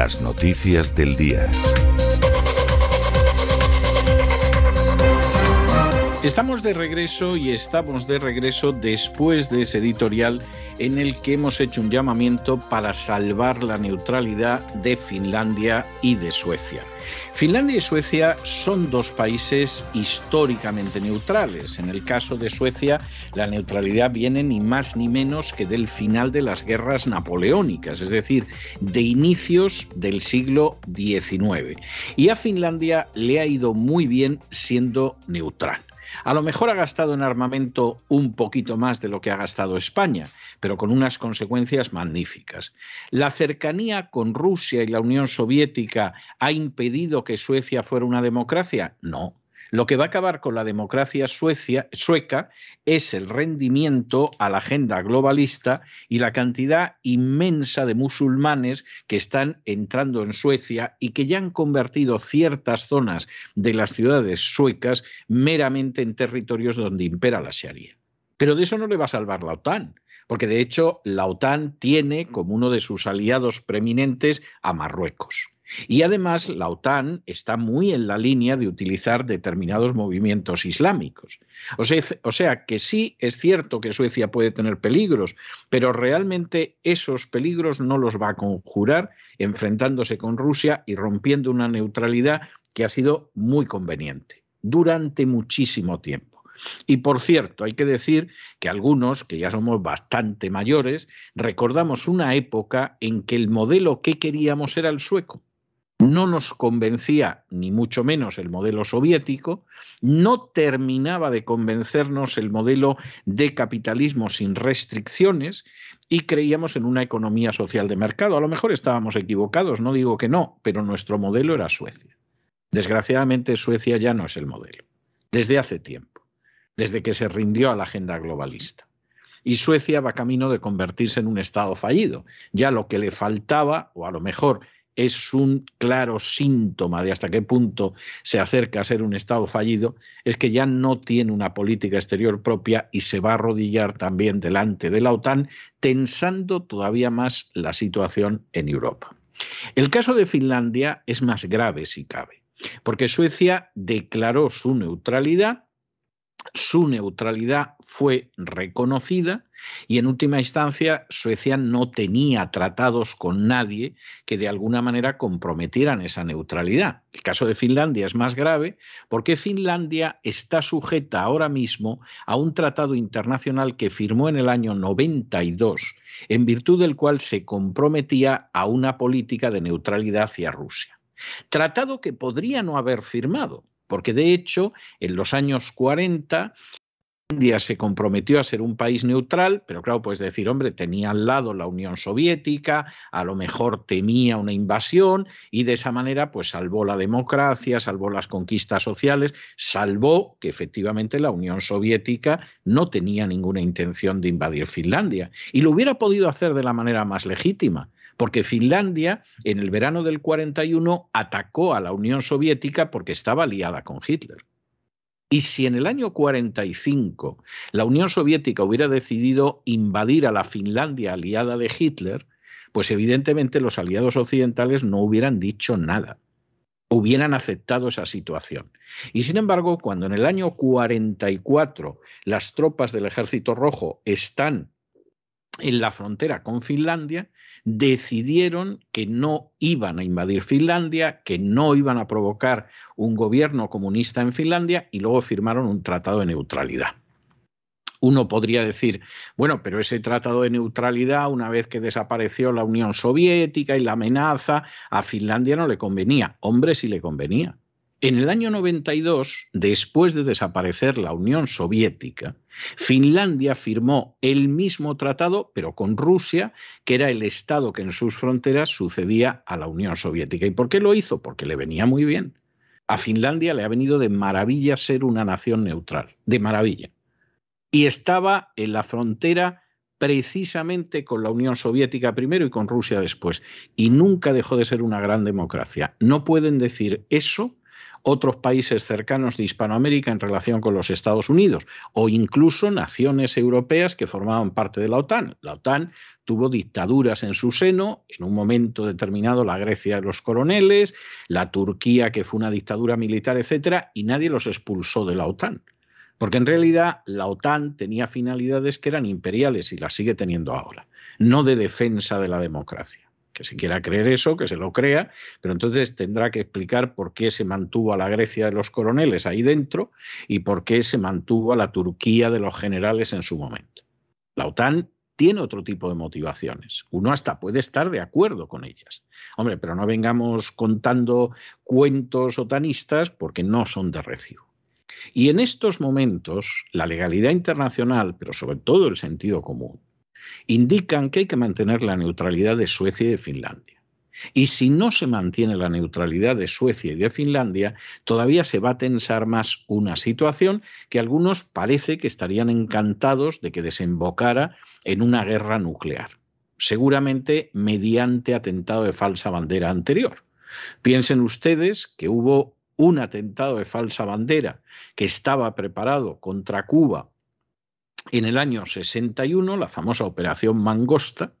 Las noticias del día. Estamos de regreso y estamos de regreso después de ese editorial en el que hemos hecho un llamamiento para salvar la neutralidad de Finlandia y de Suecia. Finlandia y Suecia son dos países históricamente neutrales. En el caso de Suecia, la neutralidad viene ni más ni menos que del final de las guerras napoleónicas, es decir, de inicios del siglo XIX. Y a Finlandia le ha ido muy bien siendo neutral. A lo mejor ha gastado en armamento un poquito más de lo que ha gastado España, pero con unas consecuencias magníficas. ¿La cercanía con Rusia y la Unión Soviética ha impedido que Suecia fuera una democracia? No. Lo que va a acabar con la democracia sueca es el rendimiento a la agenda globalista y la cantidad inmensa de musulmanes que están entrando en Suecia y que ya han convertido ciertas zonas de las ciudades suecas meramente en territorios donde impera la Sharia. Pero de eso no le va a salvar la OTAN porque de hecho la OTAN tiene como uno de sus aliados preeminentes a Marruecos. Y además la OTAN está muy en la línea de utilizar determinados movimientos islámicos. O sea, que sí es cierto que Suecia puede tener peligros, pero realmente esos peligros no los va a conjurar enfrentándose con Rusia y rompiendo una neutralidad que ha sido muy conveniente durante muchísimo tiempo. Y por cierto, hay que decir que algunos, que ya somos bastante mayores, recordamos una época en que el modelo que queríamos era el sueco no nos convencía ni mucho menos el modelo soviético, no terminaba de convencernos el modelo de capitalismo sin restricciones y creíamos en una economía social de mercado. A lo mejor estábamos equivocados, no digo que no, pero nuestro modelo era Suecia. Desgraciadamente Suecia ya no es el modelo, desde hace tiempo, desde que se rindió a la agenda globalista. Y Suecia va camino de convertirse en un Estado fallido. Ya lo que le faltaba, o a lo mejor es un claro síntoma de hasta qué punto se acerca a ser un Estado fallido, es que ya no tiene una política exterior propia y se va a arrodillar también delante de la OTAN, tensando todavía más la situación en Europa. El caso de Finlandia es más grave si cabe, porque Suecia declaró su neutralidad su neutralidad fue reconocida y en última instancia Suecia no tenía tratados con nadie que de alguna manera comprometieran esa neutralidad. El caso de Finlandia es más grave porque Finlandia está sujeta ahora mismo a un tratado internacional que firmó en el año 92 en virtud del cual se comprometía a una política de neutralidad hacia Rusia. Tratado que podría no haber firmado, porque de hecho en los años 40 India se comprometió a ser un país neutral, pero claro, pues decir, hombre, tenía al lado la Unión Soviética, a lo mejor temía una invasión y de esa manera pues salvó la democracia, salvó las conquistas sociales, salvó que efectivamente la Unión Soviética no tenía ninguna intención de invadir Finlandia. Y lo hubiera podido hacer de la manera más legítima porque Finlandia en el verano del 41 atacó a la Unión Soviética porque estaba aliada con Hitler. Y si en el año 45 la Unión Soviética hubiera decidido invadir a la Finlandia aliada de Hitler, pues evidentemente los aliados occidentales no hubieran dicho nada, hubieran aceptado esa situación. Y sin embargo, cuando en el año 44 las tropas del Ejército Rojo están en la frontera con Finlandia, decidieron que no iban a invadir Finlandia, que no iban a provocar un gobierno comunista en Finlandia y luego firmaron un tratado de neutralidad. Uno podría decir, bueno, pero ese tratado de neutralidad, una vez que desapareció la Unión Soviética y la amenaza, a Finlandia no le convenía. Hombre, sí le convenía. En el año 92, después de desaparecer la Unión Soviética, Finlandia firmó el mismo tratado, pero con Rusia, que era el Estado que en sus fronteras sucedía a la Unión Soviética. ¿Y por qué lo hizo? Porque le venía muy bien. A Finlandia le ha venido de maravilla ser una nación neutral, de maravilla. Y estaba en la frontera precisamente con la Unión Soviética primero y con Rusia después. Y nunca dejó de ser una gran democracia. No pueden decir eso otros países cercanos de Hispanoamérica en relación con los Estados Unidos o incluso naciones europeas que formaban parte de la OTAN. La OTAN tuvo dictaduras en su seno, en un momento determinado la Grecia de los coroneles, la Turquía que fue una dictadura militar, etcétera, y nadie los expulsó de la OTAN. Porque en realidad la OTAN tenía finalidades que eran imperiales y las sigue teniendo ahora, no de defensa de la democracia que se quiera creer eso, que se lo crea, pero entonces tendrá que explicar por qué se mantuvo a la Grecia de los coroneles ahí dentro y por qué se mantuvo a la Turquía de los generales en su momento. La OTAN tiene otro tipo de motivaciones. Uno hasta puede estar de acuerdo con ellas. Hombre, pero no vengamos contando cuentos otanistas porque no son de recibo. Y en estos momentos, la legalidad internacional, pero sobre todo el sentido común, indican que hay que mantener la neutralidad de Suecia y de Finlandia. Y si no se mantiene la neutralidad de Suecia y de Finlandia, todavía se va a tensar más una situación que algunos parece que estarían encantados de que desembocara en una guerra nuclear, seguramente mediante atentado de falsa bandera anterior. Piensen ustedes que hubo un atentado de falsa bandera que estaba preparado contra Cuba en el año 61, la famosa Operación Mangosta,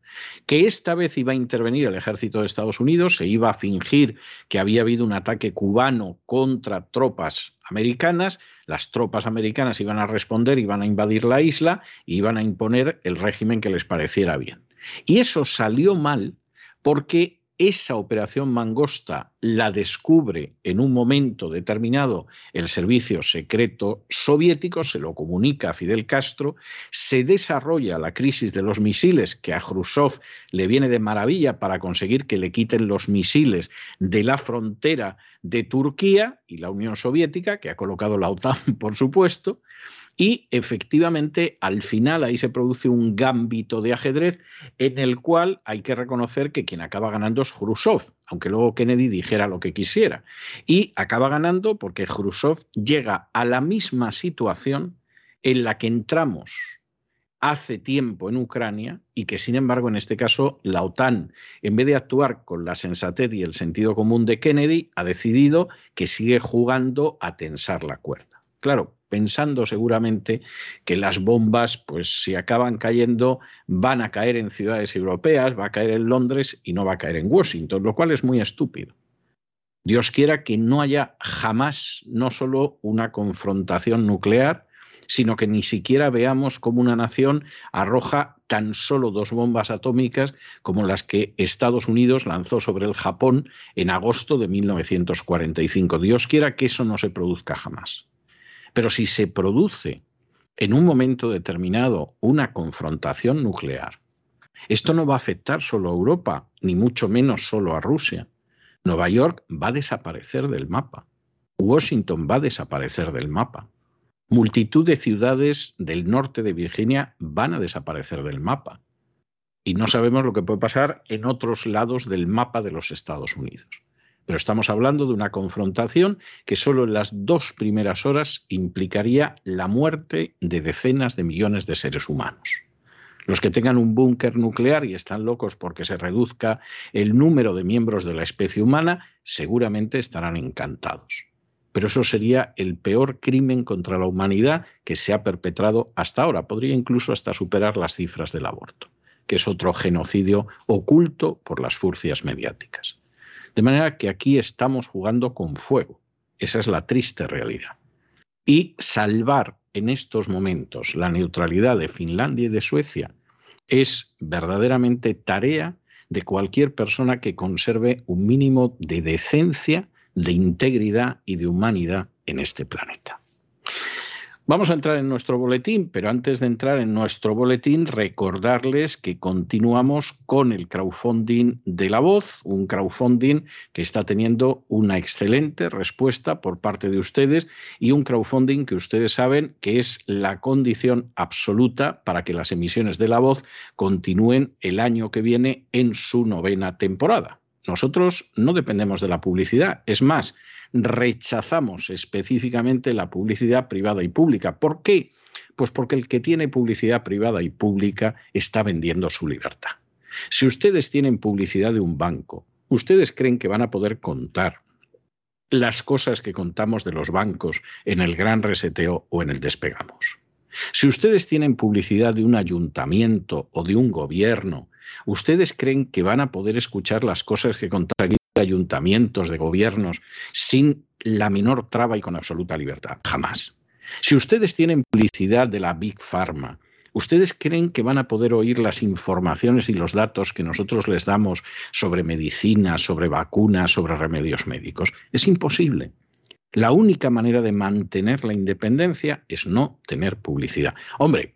que esta vez iba a intervenir el ejército de Estados Unidos, se iba a fingir que había habido un ataque cubano contra tropas americanas, las tropas americanas iban a responder, iban a invadir la isla y iban a imponer el régimen que les pareciera bien. Y eso salió mal porque esa operación mangosta la descubre en un momento determinado el servicio secreto soviético, se lo comunica a Fidel Castro, se desarrolla la crisis de los misiles, que a Khrushchev le viene de maravilla para conseguir que le quiten los misiles de la frontera de Turquía y la Unión Soviética, que ha colocado la OTAN, por supuesto, y efectivamente, al final ahí se produce un gambito de ajedrez en el cual hay que reconocer que quien acaba ganando es Khrushchev, aunque luego Kennedy dijera lo que quisiera. Y acaba ganando porque Khrushchev llega a la misma situación en la que entramos hace tiempo en Ucrania y que sin embargo en este caso la OTAN, en vez de actuar con la sensatez y el sentido común de Kennedy, ha decidido que sigue jugando a tensar la cuerda. Claro, pensando seguramente que las bombas, pues si acaban cayendo, van a caer en ciudades europeas, va a caer en Londres y no va a caer en Washington, lo cual es muy estúpido. Dios quiera que no haya jamás no solo una confrontación nuclear, sino que ni siquiera veamos cómo una nación arroja tan solo dos bombas atómicas como las que Estados Unidos lanzó sobre el Japón en agosto de 1945. Dios quiera que eso no se produzca jamás. Pero si se produce en un momento determinado una confrontación nuclear, esto no va a afectar solo a Europa, ni mucho menos solo a Rusia. Nueva York va a desaparecer del mapa. Washington va a desaparecer del mapa. Multitud de ciudades del norte de Virginia van a desaparecer del mapa. Y no sabemos lo que puede pasar en otros lados del mapa de los Estados Unidos. Pero estamos hablando de una confrontación que solo en las dos primeras horas implicaría la muerte de decenas de millones de seres humanos. Los que tengan un búnker nuclear y están locos porque se reduzca el número de miembros de la especie humana, seguramente estarán encantados. Pero eso sería el peor crimen contra la humanidad que se ha perpetrado hasta ahora. Podría incluso hasta superar las cifras del aborto, que es otro genocidio oculto por las furcias mediáticas. De manera que aquí estamos jugando con fuego. Esa es la triste realidad. Y salvar en estos momentos la neutralidad de Finlandia y de Suecia es verdaderamente tarea de cualquier persona que conserve un mínimo de decencia, de integridad y de humanidad en este planeta. Vamos a entrar en nuestro boletín, pero antes de entrar en nuestro boletín, recordarles que continuamos con el crowdfunding de la voz, un crowdfunding que está teniendo una excelente respuesta por parte de ustedes y un crowdfunding que ustedes saben que es la condición absoluta para que las emisiones de la voz continúen el año que viene en su novena temporada. Nosotros no dependemos de la publicidad, es más, rechazamos específicamente la publicidad privada y pública. ¿Por qué? Pues porque el que tiene publicidad privada y pública está vendiendo su libertad. Si ustedes tienen publicidad de un banco, ¿ustedes creen que van a poder contar las cosas que contamos de los bancos en el gran reseteo o en el despegamos? Si ustedes tienen publicidad de un ayuntamiento o de un gobierno, ¿ustedes creen que van a poder escuchar las cosas que contamos ayuntamientos, de gobiernos, sin la menor traba y con absoluta libertad. Jamás. Si ustedes tienen publicidad de la Big Pharma, ¿ustedes creen que van a poder oír las informaciones y los datos que nosotros les damos sobre medicina, sobre vacunas, sobre remedios médicos? Es imposible. La única manera de mantener la independencia es no tener publicidad. Hombre,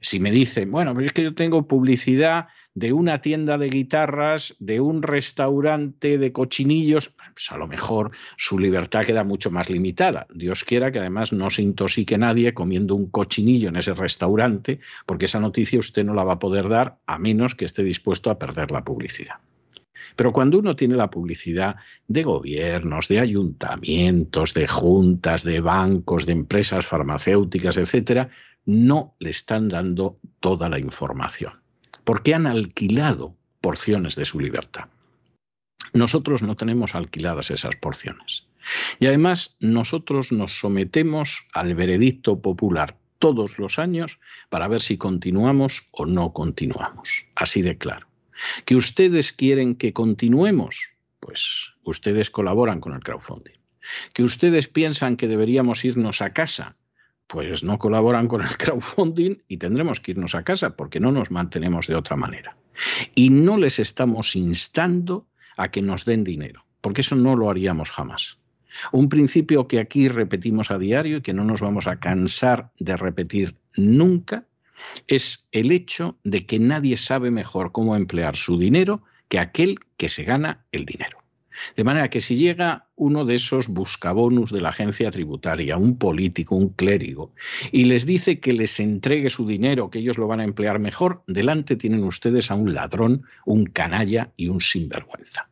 si me dicen, bueno, pero es que yo tengo publicidad de una tienda de guitarras, de un restaurante de cochinillos, pues a lo mejor su libertad queda mucho más limitada. Dios quiera que además no se intoxique nadie comiendo un cochinillo en ese restaurante, porque esa noticia usted no la va a poder dar a menos que esté dispuesto a perder la publicidad. Pero cuando uno tiene la publicidad de gobiernos, de ayuntamientos, de juntas, de bancos, de empresas farmacéuticas, etcétera, no le están dando toda la información porque han alquilado porciones de su libertad. Nosotros no tenemos alquiladas esas porciones. Y además nosotros nos sometemos al veredicto popular todos los años para ver si continuamos o no continuamos. Así de claro. ¿Que ustedes quieren que continuemos? Pues ustedes colaboran con el crowdfunding. ¿Que ustedes piensan que deberíamos irnos a casa? Pues no colaboran con el crowdfunding y tendremos que irnos a casa porque no nos mantenemos de otra manera. Y no les estamos instando a que nos den dinero, porque eso no lo haríamos jamás. Un principio que aquí repetimos a diario y que no nos vamos a cansar de repetir nunca es el hecho de que nadie sabe mejor cómo emplear su dinero que aquel que se gana el dinero. De manera que si llega uno de esos buscabonus de la agencia tributaria, un político, un clérigo, y les dice que les entregue su dinero, que ellos lo van a emplear mejor, delante tienen ustedes a un ladrón, un canalla y un sinvergüenza.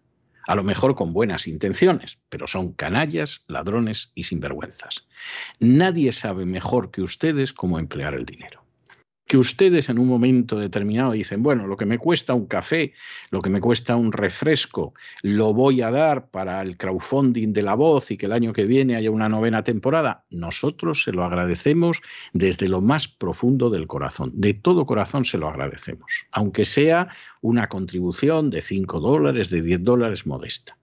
A lo mejor con buenas intenciones, pero son canallas, ladrones y sinvergüenzas. Nadie sabe mejor que ustedes cómo emplear el dinero que ustedes en un momento determinado dicen, bueno, lo que me cuesta un café, lo que me cuesta un refresco, lo voy a dar para el crowdfunding de la voz y que el año que viene haya una novena temporada, nosotros se lo agradecemos desde lo más profundo del corazón. De todo corazón se lo agradecemos, aunque sea una contribución de 5 dólares, de 10 dólares modesta.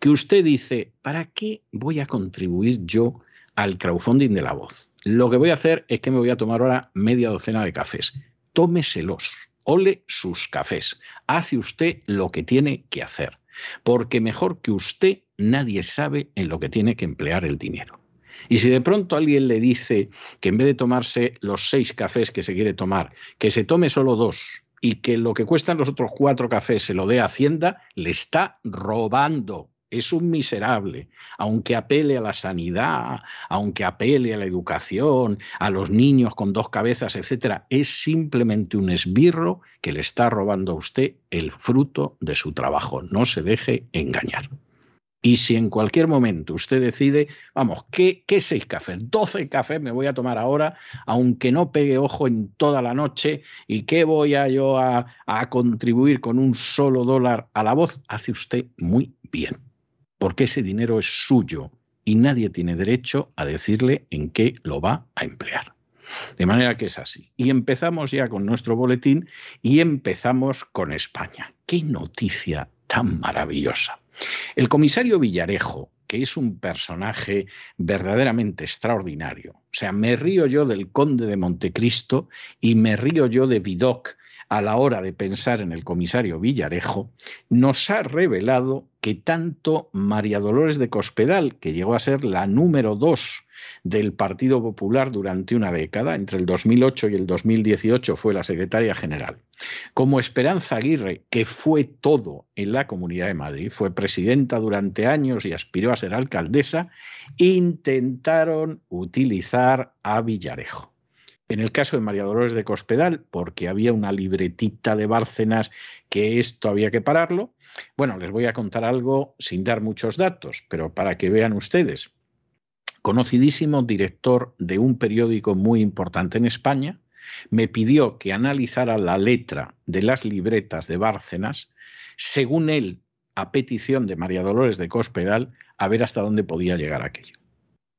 Que usted dice, ¿para qué voy a contribuir yo al crowdfunding de la voz. Lo que voy a hacer es que me voy a tomar ahora media docena de cafés. Tómeselos, ole sus cafés. Hace usted lo que tiene que hacer, porque mejor que usted nadie sabe en lo que tiene que emplear el dinero. Y si de pronto alguien le dice que en vez de tomarse los seis cafés que se quiere tomar, que se tome solo dos y que lo que cuestan los otros cuatro cafés se lo dé a Hacienda, le está robando es un miserable, aunque apele a la sanidad, aunque apele a la educación, a los niños con dos cabezas, etcétera, es simplemente un esbirro que le está robando a usted el fruto de su trabajo. No se deje engañar. Y si en cualquier momento usted decide, vamos, ¿qué, seis cafés? Doce cafés me voy a tomar ahora, aunque no pegue ojo en toda la noche, ¿y qué voy a yo a contribuir con un solo dólar a la voz? Hace usted muy bien porque ese dinero es suyo y nadie tiene derecho a decirle en qué lo va a emplear. De manera que es así. Y empezamos ya con nuestro boletín y empezamos con España. ¡Qué noticia tan maravillosa! El comisario Villarejo, que es un personaje verdaderamente extraordinario, o sea, me río yo del conde de Montecristo y me río yo de Vidocq a la hora de pensar en el comisario Villarejo, nos ha revelado que tanto María Dolores de Cospedal, que llegó a ser la número dos del Partido Popular durante una década, entre el 2008 y el 2018 fue la secretaria general, como Esperanza Aguirre, que fue todo en la Comunidad de Madrid, fue presidenta durante años y aspiró a ser alcaldesa, intentaron utilizar a Villarejo. En el caso de María Dolores de Cospedal, porque había una libretita de Bárcenas que esto había que pararlo. Bueno, les voy a contar algo sin dar muchos datos, pero para que vean ustedes. Conocidísimo director de un periódico muy importante en España, me pidió que analizara la letra de las libretas de Bárcenas, según él, a petición de María Dolores de Cospedal, a ver hasta dónde podía llegar aquello.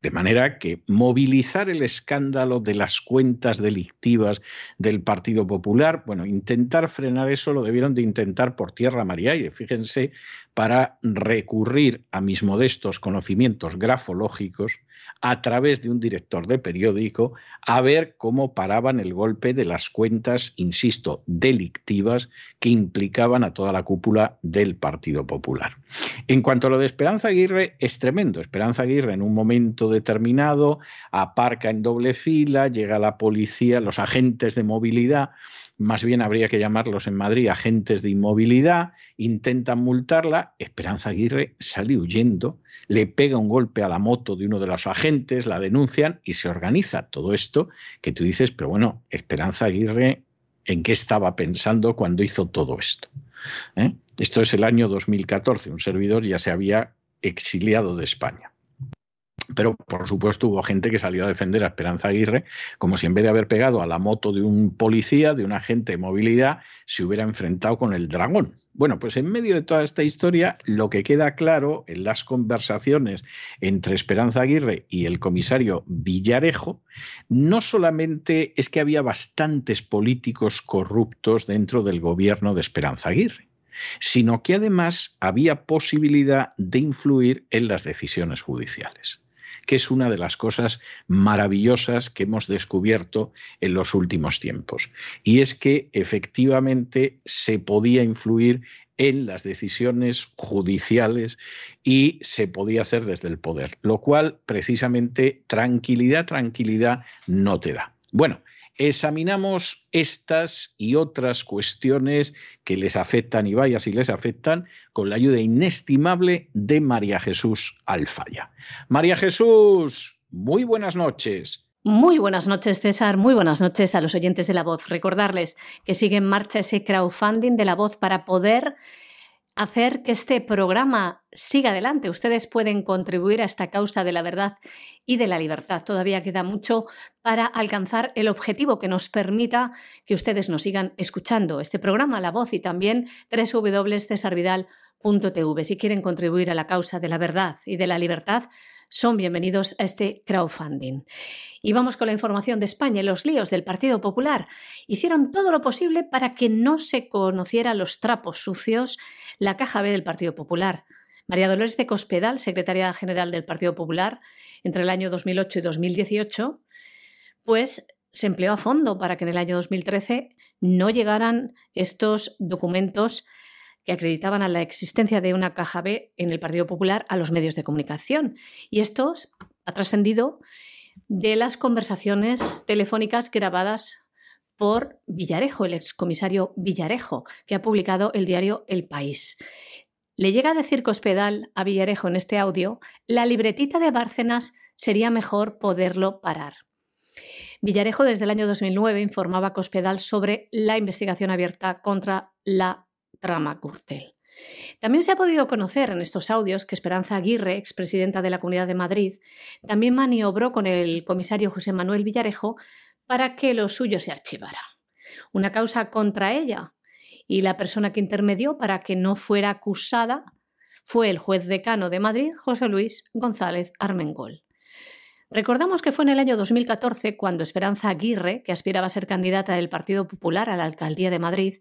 De manera que movilizar el escándalo de las cuentas delictivas del Partido Popular, bueno, intentar frenar eso lo debieron de intentar por tierra, María y Fíjense, para recurrir a mis modestos conocimientos grafológicos, a través de un director de periódico a ver cómo paraban el golpe de las cuentas, insisto, delictivas que implicaban a toda la cúpula del Partido Popular. En cuanto a lo de Esperanza Aguirre, es tremendo. Esperanza Aguirre en un momento determinado aparca en doble fila, llega la policía, los agentes de movilidad más bien habría que llamarlos en Madrid agentes de inmovilidad, intentan multarla, Esperanza Aguirre sale huyendo, le pega un golpe a la moto de uno de los agentes, la denuncian y se organiza todo esto que tú dices, pero bueno, Esperanza Aguirre, ¿en qué estaba pensando cuando hizo todo esto? ¿Eh? Esto es el año 2014, un servidor ya se había exiliado de España. Pero, por supuesto, hubo gente que salió a defender a Esperanza Aguirre, como si en vez de haber pegado a la moto de un policía, de un agente de movilidad, se hubiera enfrentado con el dragón. Bueno, pues en medio de toda esta historia, lo que queda claro en las conversaciones entre Esperanza Aguirre y el comisario Villarejo, no solamente es que había bastantes políticos corruptos dentro del gobierno de Esperanza Aguirre, sino que además había posibilidad de influir en las decisiones judiciales que es una de las cosas maravillosas que hemos descubierto en los últimos tiempos. Y es que efectivamente se podía influir en las decisiones judiciales y se podía hacer desde el poder, lo cual precisamente tranquilidad, tranquilidad no te da. Bueno, examinamos estas y otras cuestiones que les afectan y vaya si les afectan con la ayuda inestimable de María Jesús Alfaya. María Jesús, muy buenas noches. Muy buenas noches, César. Muy buenas noches a los oyentes de La Voz. Recordarles que sigue en marcha ese crowdfunding de La Voz para poder hacer que este programa siga adelante. Ustedes pueden contribuir a esta causa de la verdad y de la libertad. Todavía queda mucho para alcanzar el objetivo que nos permita que ustedes nos sigan escuchando este programa, La Voz y también www.cesarvidal.tv. Si quieren contribuir a la causa de la verdad y de la libertad, son bienvenidos a este crowdfunding. Y vamos con la información de España. Los líos del Partido Popular hicieron todo lo posible para que no se conociera los trapos sucios la caja B del Partido Popular. María Dolores de Cospedal, secretaria general del Partido Popular, entre el año 2008 y 2018, pues se empleó a fondo para que en el año 2013 no llegaran estos documentos que acreditaban a la existencia de una caja B en el Partido Popular a los medios de comunicación. Y esto ha trascendido de las conversaciones telefónicas grabadas por Villarejo, el excomisario Villarejo, que ha publicado el diario El País. Le llega a decir Cospedal a Villarejo en este audio, la libretita de Bárcenas sería mejor poderlo parar. Villarejo desde el año 2009 informaba a Cospedal sobre la investigación abierta contra la trama Gürtel. También se ha podido conocer en estos audios que Esperanza Aguirre, expresidenta de la Comunidad de Madrid, también maniobró con el comisario José Manuel Villarejo para que lo suyo se archivara. Una causa contra ella y la persona que intermedió para que no fuera acusada fue el juez decano de Madrid, José Luis González Armengol. Recordamos que fue en el año 2014 cuando Esperanza Aguirre, que aspiraba a ser candidata del Partido Popular a la alcaldía de Madrid,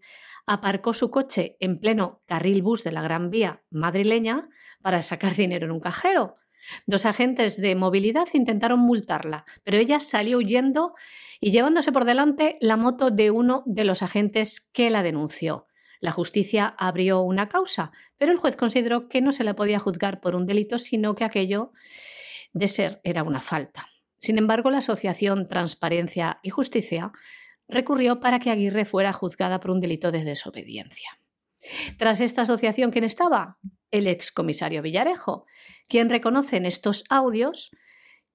aparcó su coche en pleno carril bus de la Gran Vía madrileña para sacar dinero en un cajero. Dos agentes de movilidad intentaron multarla, pero ella salió huyendo y llevándose por delante la moto de uno de los agentes que la denunció. La justicia abrió una causa, pero el juez consideró que no se la podía juzgar por un delito, sino que aquello de ser era una falta. Sin embargo, la Asociación Transparencia y Justicia recurrió para que Aguirre fuera juzgada por un delito de desobediencia. Tras esta asociación, ¿quién estaba? El excomisario Villarejo, quien reconoce en estos audios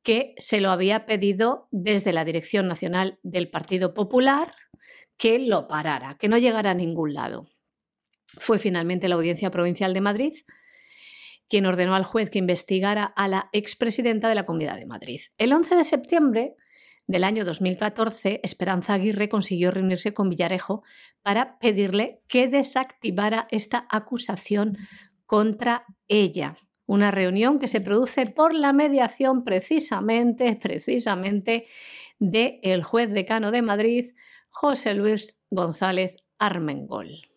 que se lo había pedido desde la Dirección Nacional del Partido Popular que lo parara, que no llegara a ningún lado. Fue finalmente la Audiencia Provincial de Madrid quien ordenó al juez que investigara a la expresidenta de la Comunidad de Madrid. El 11 de septiembre del año 2014, Esperanza Aguirre consiguió reunirse con Villarejo para pedirle que desactivara esta acusación contra ella. Una reunión que se produce por la mediación precisamente, precisamente de el juez decano de Madrid, José Luis González Armengol.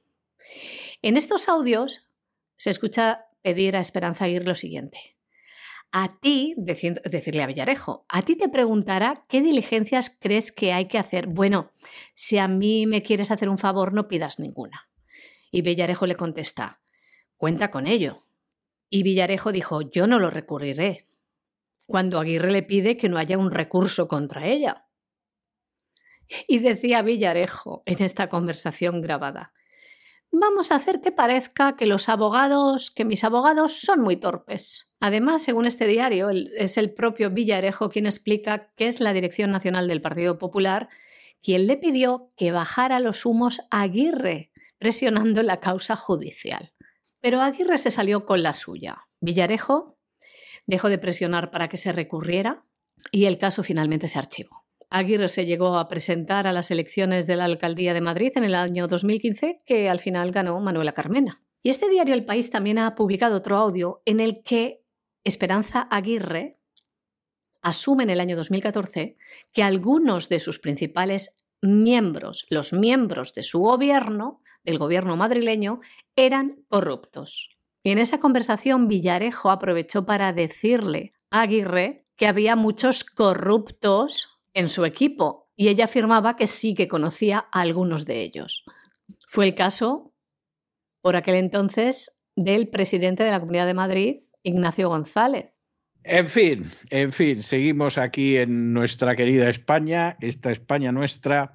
En estos audios se escucha pedir a Esperanza Aguirre lo siguiente. A ti, decirle a Villarejo, a ti te preguntará qué diligencias crees que hay que hacer. Bueno, si a mí me quieres hacer un favor, no pidas ninguna. Y Villarejo le contesta, cuenta con ello. Y Villarejo dijo, yo no lo recurriré. Cuando Aguirre le pide que no haya un recurso contra ella. Y decía Villarejo en esta conversación grabada, vamos a hacer que parezca que los abogados, que mis abogados son muy torpes. Además, según este diario, es el propio Villarejo quien explica que es la Dirección Nacional del Partido Popular quien le pidió que bajara los humos a Aguirre, presionando la causa judicial. Pero Aguirre se salió con la suya. Villarejo dejó de presionar para que se recurriera y el caso finalmente se archivó. Aguirre se llegó a presentar a las elecciones de la alcaldía de Madrid en el año 2015, que al final ganó Manuela Carmena. Y este diario El País también ha publicado otro audio en el que Esperanza Aguirre asume en el año 2014 que algunos de sus principales miembros, los miembros de su gobierno, del gobierno madrileño, eran corruptos. Y en esa conversación Villarejo aprovechó para decirle a Aguirre que había muchos corruptos en su equipo y ella afirmaba que sí que conocía a algunos de ellos. Fue el caso, por aquel entonces, del presidente de la Comunidad de Madrid, Ignacio González. En fin, en fin, seguimos aquí en nuestra querida España, esta España nuestra,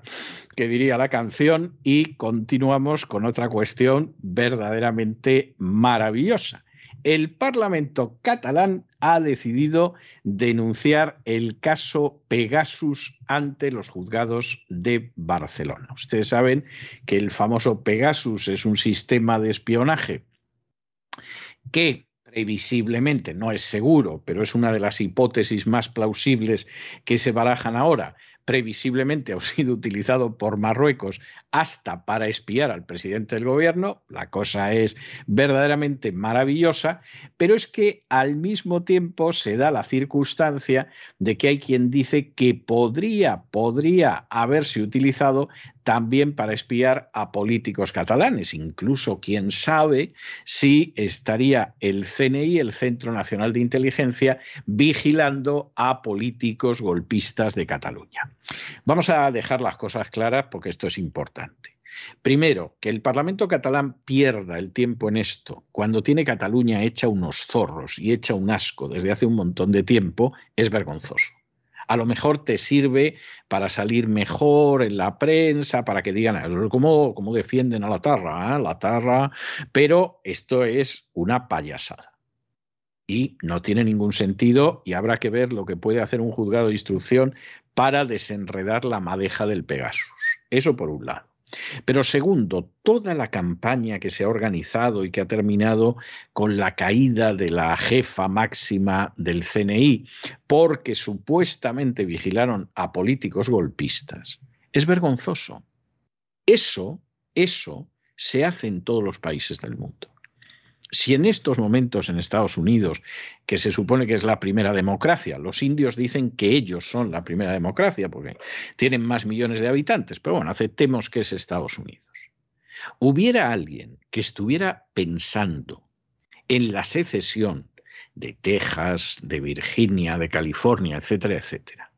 que diría la canción, y continuamos con otra cuestión verdaderamente maravillosa. El Parlamento catalán ha decidido denunciar el caso Pegasus ante los juzgados de Barcelona. Ustedes saben que el famoso Pegasus es un sistema de espionaje que previsiblemente, no es seguro, pero es una de las hipótesis más plausibles que se barajan ahora, previsiblemente ha sido utilizado por Marruecos hasta para espiar al presidente del gobierno, la cosa es verdaderamente maravillosa, pero es que al mismo tiempo se da la circunstancia de que hay quien dice que podría, podría haberse utilizado también para espiar a políticos catalanes, incluso quién sabe si estaría el CNI, el Centro Nacional de Inteligencia, vigilando a políticos golpistas de Cataluña. Vamos a dejar las cosas claras porque esto es importante. Primero, que el Parlamento catalán pierda el tiempo en esto cuando tiene Cataluña hecha unos zorros y hecha un asco desde hace un montón de tiempo es vergonzoso. A lo mejor te sirve para salir mejor en la prensa, para que digan cómo, cómo defienden a la tarra, ¿eh? la tarra, pero esto es una payasada y no tiene ningún sentido y habrá que ver lo que puede hacer un juzgado de instrucción para desenredar la madeja del Pegasus. Eso por un lado. Pero segundo, toda la campaña que se ha organizado y que ha terminado con la caída de la jefa máxima del CNI, porque supuestamente vigilaron a políticos golpistas, es vergonzoso. Eso, eso se hace en todos los países del mundo si en estos momentos en Estados Unidos, que se supone que es la primera democracia, los indios dicen que ellos son la primera democracia porque tienen más millones de habitantes, pero bueno, aceptemos que es Estados Unidos. Hubiera alguien que estuviera pensando en la secesión de Texas, de Virginia, de California, etcétera, etcétera.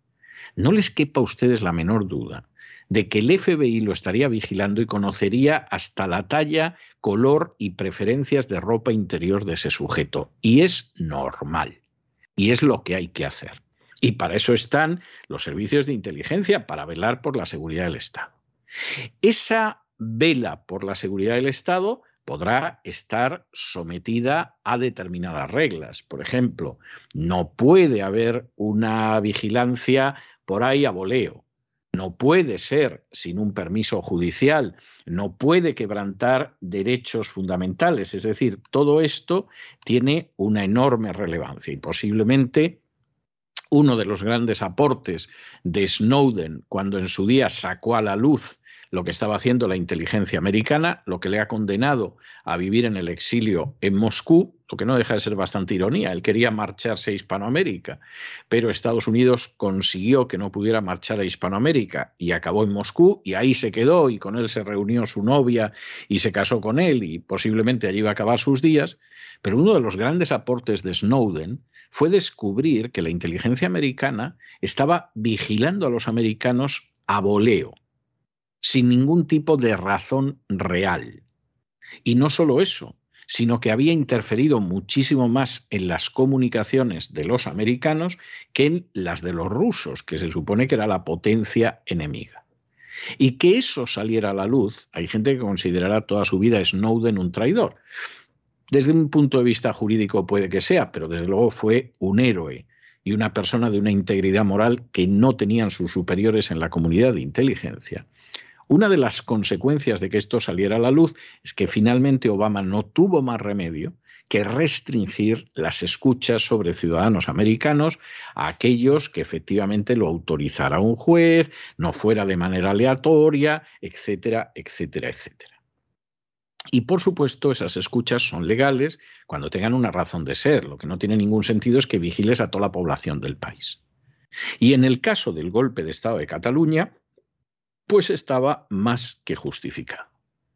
No les quepa a ustedes la menor duda de que el FBI lo estaría vigilando y conocería hasta la talla, color y preferencias de ropa interior de ese sujeto. Y es normal. Y es lo que hay que hacer. Y para eso están los servicios de inteligencia, para velar por la seguridad del Estado. Esa vela por la seguridad del Estado podrá estar sometida a determinadas reglas. Por ejemplo, no puede haber una vigilancia por ahí a voleo no puede ser sin un permiso judicial, no puede quebrantar derechos fundamentales. Es decir, todo esto tiene una enorme relevancia y posiblemente uno de los grandes aportes de Snowden cuando en su día sacó a la luz lo que estaba haciendo la inteligencia americana, lo que le ha condenado a vivir en el exilio en Moscú, lo que no deja de ser bastante ironía. Él quería marcharse a Hispanoamérica, pero Estados Unidos consiguió que no pudiera marchar a Hispanoamérica y acabó en Moscú y ahí se quedó y con él se reunió su novia y se casó con él y posiblemente allí iba a acabar sus días. Pero uno de los grandes aportes de Snowden fue descubrir que la inteligencia americana estaba vigilando a los americanos a voleo sin ningún tipo de razón real. Y no solo eso, sino que había interferido muchísimo más en las comunicaciones de los americanos que en las de los rusos, que se supone que era la potencia enemiga. Y que eso saliera a la luz, hay gente que considerará toda su vida Snowden un traidor. Desde un punto de vista jurídico puede que sea, pero desde luego fue un héroe y una persona de una integridad moral que no tenían sus superiores en la comunidad de inteligencia una de las consecuencias de que esto saliera a la luz es que finalmente Obama no tuvo más remedio que restringir las escuchas sobre ciudadanos americanos a aquellos que efectivamente lo autorizara un juez, no fuera de manera aleatoria, etcétera, etcétera, etcétera. Y por supuesto, esas escuchas son legales cuando tengan una razón de ser. Lo que no tiene ningún sentido es que vigiles a toda la población del país. Y en el caso del golpe de Estado de Cataluña, pues estaba más que justificado.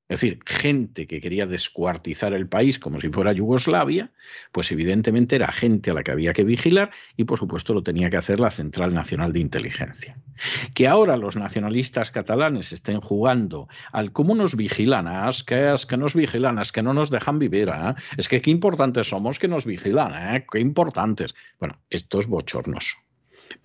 es decir, gente que quería descuartizar el país como si fuera Yugoslavia, pues evidentemente era gente a la que había que vigilar y por supuesto lo tenía que hacer la Central Nacional de Inteligencia. Que ahora los nacionalistas catalanes estén jugando al cómo nos vigilan, ah, es que, que nos vigilan, es que no nos dejan vivir, ah, es que qué importantes somos que nos vigilan, eh, qué importantes. Bueno, esto es bochornoso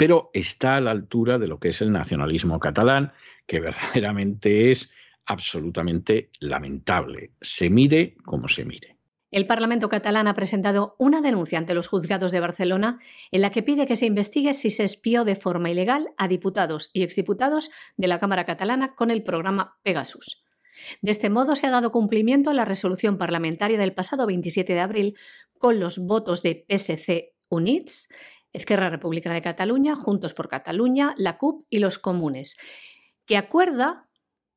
pero está a la altura de lo que es el nacionalismo catalán, que verdaderamente es absolutamente lamentable, se mire como se mire. El Parlamento catalán ha presentado una denuncia ante los juzgados de Barcelona en la que pide que se investigue si se espió de forma ilegal a diputados y exdiputados de la Cámara catalana con el programa Pegasus. De este modo se ha dado cumplimiento a la resolución parlamentaria del pasado 27 de abril con los votos de PSC Units, Esquerra Republicana de Cataluña, Juntos por Cataluña, la CUP y los comunes, que acuerda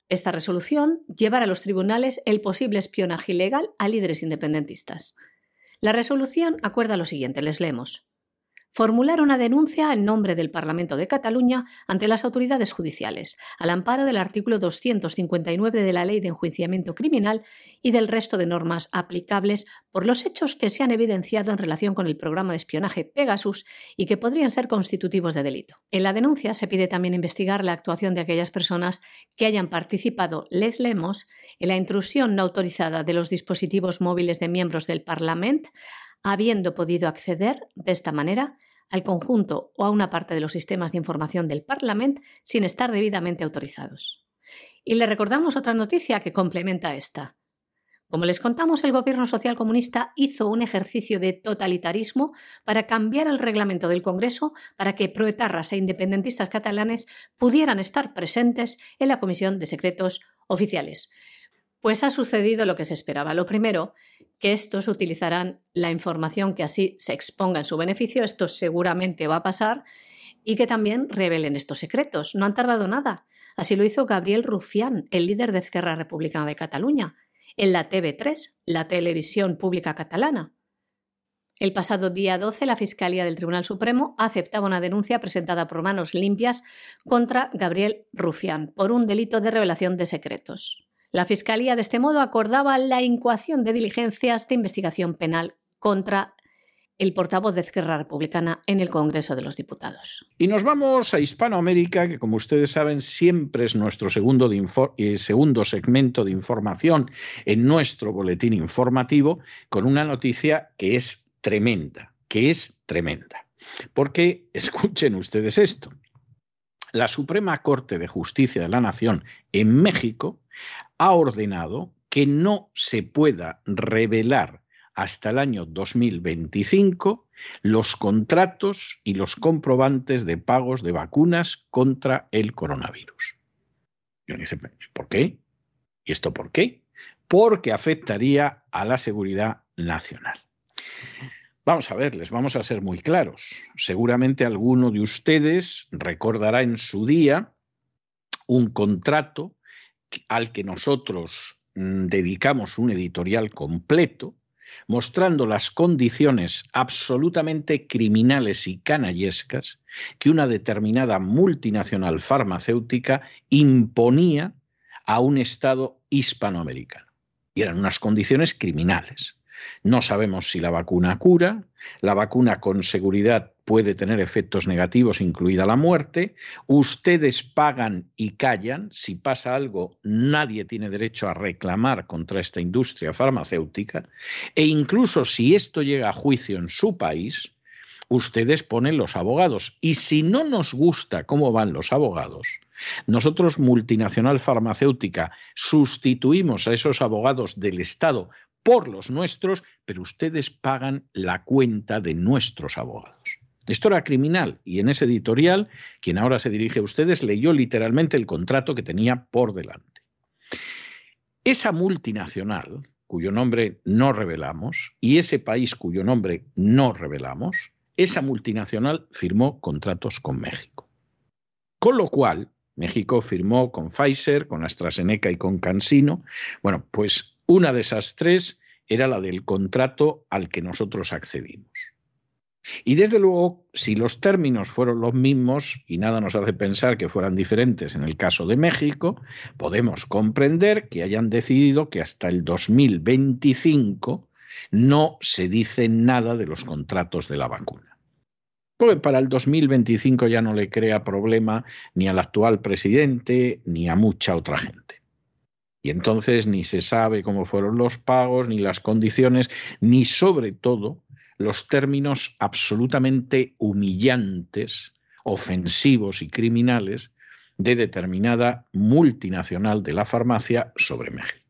esta resolución llevar a los tribunales el posible espionaje ilegal a líderes independentistas. La resolución acuerda lo siguiente, les leemos formular una denuncia en nombre del Parlamento de Cataluña ante las autoridades judiciales, al amparo del artículo 259 de la Ley de Enjuiciamiento Criminal y del resto de normas aplicables por los hechos que se han evidenciado en relación con el programa de espionaje Pegasus y que podrían ser constitutivos de delito. En la denuncia se pide también investigar la actuación de aquellas personas que hayan participado, les leemos, en la intrusión no autorizada de los dispositivos móviles de miembros del Parlamento habiendo podido acceder de esta manera al conjunto o a una parte de los sistemas de información del Parlamento sin estar debidamente autorizados. Y le recordamos otra noticia que complementa esta. Como les contamos, el gobierno social comunista hizo un ejercicio de totalitarismo para cambiar el reglamento del Congreso para que proetarras e independentistas catalanes pudieran estar presentes en la Comisión de Secretos Oficiales. Pues ha sucedido lo que se esperaba. Lo primero, que estos utilizarán la información que así se exponga en su beneficio, esto seguramente va a pasar, y que también revelen estos secretos. No han tardado nada. Así lo hizo Gabriel Rufián, el líder de Esquerra Republicana de Cataluña, en la TV3, la televisión pública catalana. El pasado día 12, la Fiscalía del Tribunal Supremo aceptaba una denuncia presentada por manos limpias contra Gabriel Rufián por un delito de revelación de secretos. La Fiscalía de este modo acordaba la incoación de diligencias de investigación penal contra el portavoz de Esquerra Republicana en el Congreso de los Diputados. Y nos vamos a Hispanoamérica, que como ustedes saben siempre es nuestro segundo, eh, segundo segmento de información en nuestro boletín informativo, con una noticia que es tremenda, que es tremenda. Porque escuchen ustedes esto. La Suprema Corte de Justicia de la Nación en México ha ordenado que no se pueda revelar hasta el año 2025 los contratos y los comprobantes de pagos de vacunas contra el coronavirus. ¿por qué? ¿Y esto por qué? Porque afectaría a la seguridad nacional. Vamos a ver, les vamos a ser muy claros. Seguramente alguno de ustedes recordará en su día un contrato al que nosotros mm, dedicamos un editorial completo, mostrando las condiciones absolutamente criminales y canallescas que una determinada multinacional farmacéutica imponía a un Estado hispanoamericano. Y eran unas condiciones criminales. No sabemos si la vacuna cura, la vacuna con seguridad puede tener efectos negativos, incluida la muerte. Ustedes pagan y callan. Si pasa algo, nadie tiene derecho a reclamar contra esta industria farmacéutica. E incluso si esto llega a juicio en su país, ustedes ponen los abogados. Y si no nos gusta cómo van los abogados, nosotros, multinacional farmacéutica, sustituimos a esos abogados del Estado por los nuestros, pero ustedes pagan la cuenta de nuestros abogados. Esto era criminal y en ese editorial, quien ahora se dirige a ustedes, leyó literalmente el contrato que tenía por delante. Esa multinacional, cuyo nombre no revelamos, y ese país cuyo nombre no revelamos, esa multinacional firmó contratos con México. Con lo cual, México firmó con Pfizer, con AstraZeneca y con CanSino. Bueno, pues una de esas tres era la del contrato al que nosotros accedimos. Y desde luego, si los términos fueron los mismos, y nada nos hace pensar que fueran diferentes en el caso de México, podemos comprender que hayan decidido que hasta el 2025 no se dice nada de los contratos de la vacuna. Porque para el 2025 ya no le crea problema ni al actual presidente ni a mucha otra gente. Y entonces ni se sabe cómo fueron los pagos, ni las condiciones, ni sobre todo los términos absolutamente humillantes, ofensivos y criminales de determinada multinacional de la farmacia sobre México.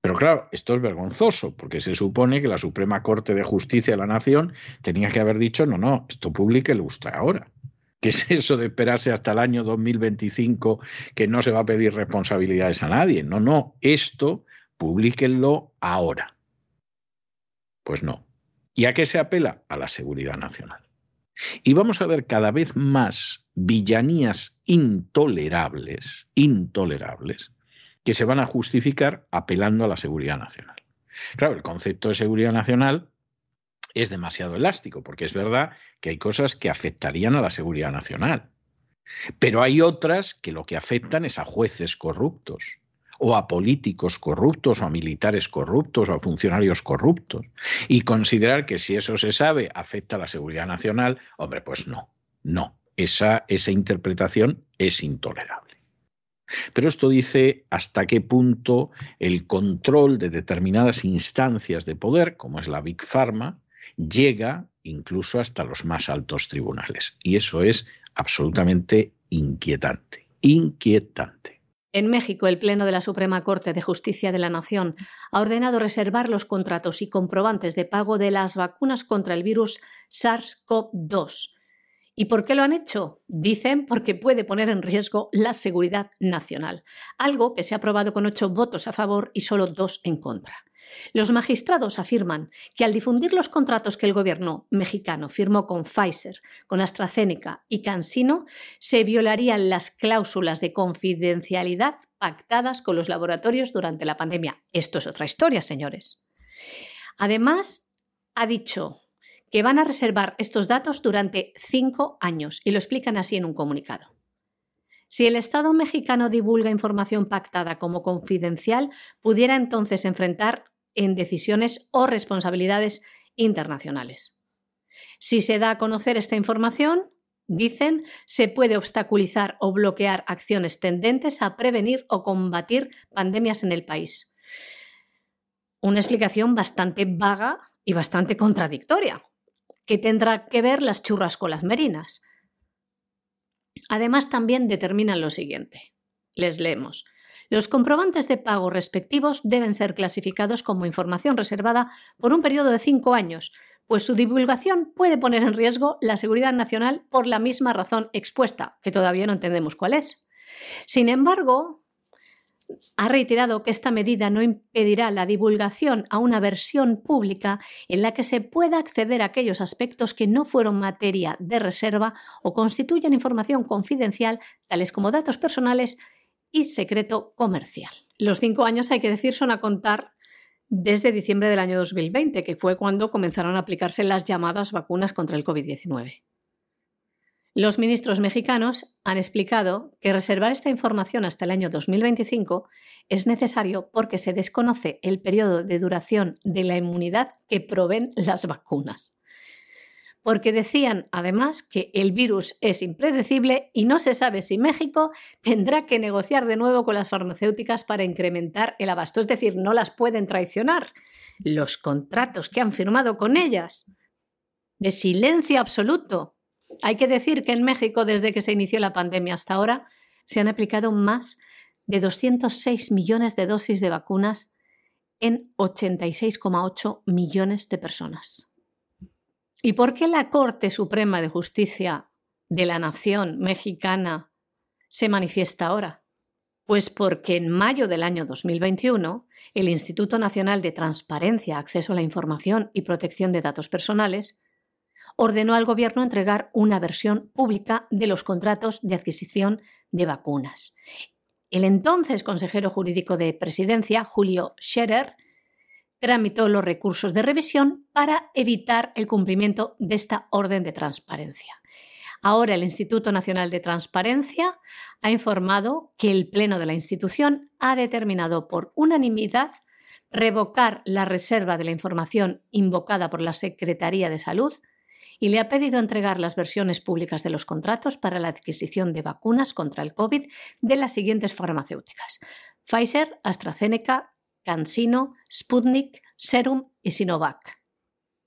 Pero claro, esto es vergonzoso, porque se supone que la Suprema Corte de Justicia de la Nación tenía que haber dicho, no, no, esto le usted ahora. ¿Qué es eso de esperarse hasta el año 2025 que no se va a pedir responsabilidades a nadie? No, no, esto publíquenlo ahora. Pues no. ¿Y a qué se apela? A la seguridad nacional. Y vamos a ver cada vez más villanías intolerables, intolerables, que se van a justificar apelando a la seguridad nacional. Claro, el concepto de seguridad nacional es demasiado elástico, porque es verdad que hay cosas que afectarían a la seguridad nacional, pero hay otras que lo que afectan es a jueces corruptos, o a políticos corruptos o a militares corruptos o a funcionarios corruptos. Y considerar que si eso se sabe afecta a la seguridad nacional, hombre, pues no, no, esa, esa interpretación es intolerable. Pero esto dice hasta qué punto el control de determinadas instancias de poder, como es la Big Pharma, llega incluso hasta los más altos tribunales. Y eso es absolutamente inquietante, inquietante. En México, el Pleno de la Suprema Corte de Justicia de la Nación ha ordenado reservar los contratos y comprobantes de pago de las vacunas contra el virus SARS-CoV-2. ¿Y por qué lo han hecho? Dicen porque puede poner en riesgo la seguridad nacional, algo que se ha aprobado con ocho votos a favor y solo dos en contra. Los magistrados afirman que al difundir los contratos que el gobierno mexicano firmó con Pfizer, con AstraZeneca y CanSino, se violarían las cláusulas de confidencialidad pactadas con los laboratorios durante la pandemia. Esto es otra historia, señores. Además, ha dicho que van a reservar estos datos durante cinco años y lo explican así en un comunicado. Si el Estado mexicano divulga información pactada como confidencial, pudiera entonces enfrentar en decisiones o responsabilidades internacionales. Si se da a conocer esta información, dicen, se puede obstaculizar o bloquear acciones tendentes a prevenir o combatir pandemias en el país. Una explicación bastante vaga y bastante contradictoria, que tendrá que ver las churras con las merinas. Además, también determinan lo siguiente. Les leemos. Los comprobantes de pago respectivos deben ser clasificados como información reservada por un periodo de cinco años, pues su divulgación puede poner en riesgo la seguridad nacional por la misma razón expuesta, que todavía no entendemos cuál es. Sin embargo, ha reiterado que esta medida no impedirá la divulgación a una versión pública en la que se pueda acceder a aquellos aspectos que no fueron materia de reserva o constituyen información confidencial, tales como datos personales y secreto comercial. Los cinco años, hay que decir, son a contar desde diciembre del año 2020, que fue cuando comenzaron a aplicarse las llamadas vacunas contra el COVID-19. Los ministros mexicanos han explicado que reservar esta información hasta el año 2025 es necesario porque se desconoce el periodo de duración de la inmunidad que proveen las vacunas porque decían además que el virus es impredecible y no se sabe si México tendrá que negociar de nuevo con las farmacéuticas para incrementar el abasto, es decir, no las pueden traicionar. Los contratos que han firmado con ellas. De silencio absoluto. Hay que decir que en México, desde que se inició la pandemia hasta ahora, se han aplicado más de 206 millones de dosis de vacunas en 86,8 millones de personas. ¿Y por qué la Corte Suprema de Justicia de la Nación mexicana se manifiesta ahora? Pues porque en mayo del año 2021 el Instituto Nacional de Transparencia, Acceso a la Información y Protección de Datos Personales ordenó al Gobierno entregar una versión pública de los contratos de adquisición de vacunas. El entonces consejero jurídico de Presidencia, Julio Scherer, tramitó los recursos de revisión para evitar el cumplimiento de esta orden de transparencia. Ahora el Instituto Nacional de Transparencia ha informado que el Pleno de la institución ha determinado por unanimidad revocar la reserva de la información invocada por la Secretaría de Salud y le ha pedido entregar las versiones públicas de los contratos para la adquisición de vacunas contra el COVID de las siguientes farmacéuticas: Pfizer, AstraZeneca, CanSino, Sputnik, Serum y Sinovac.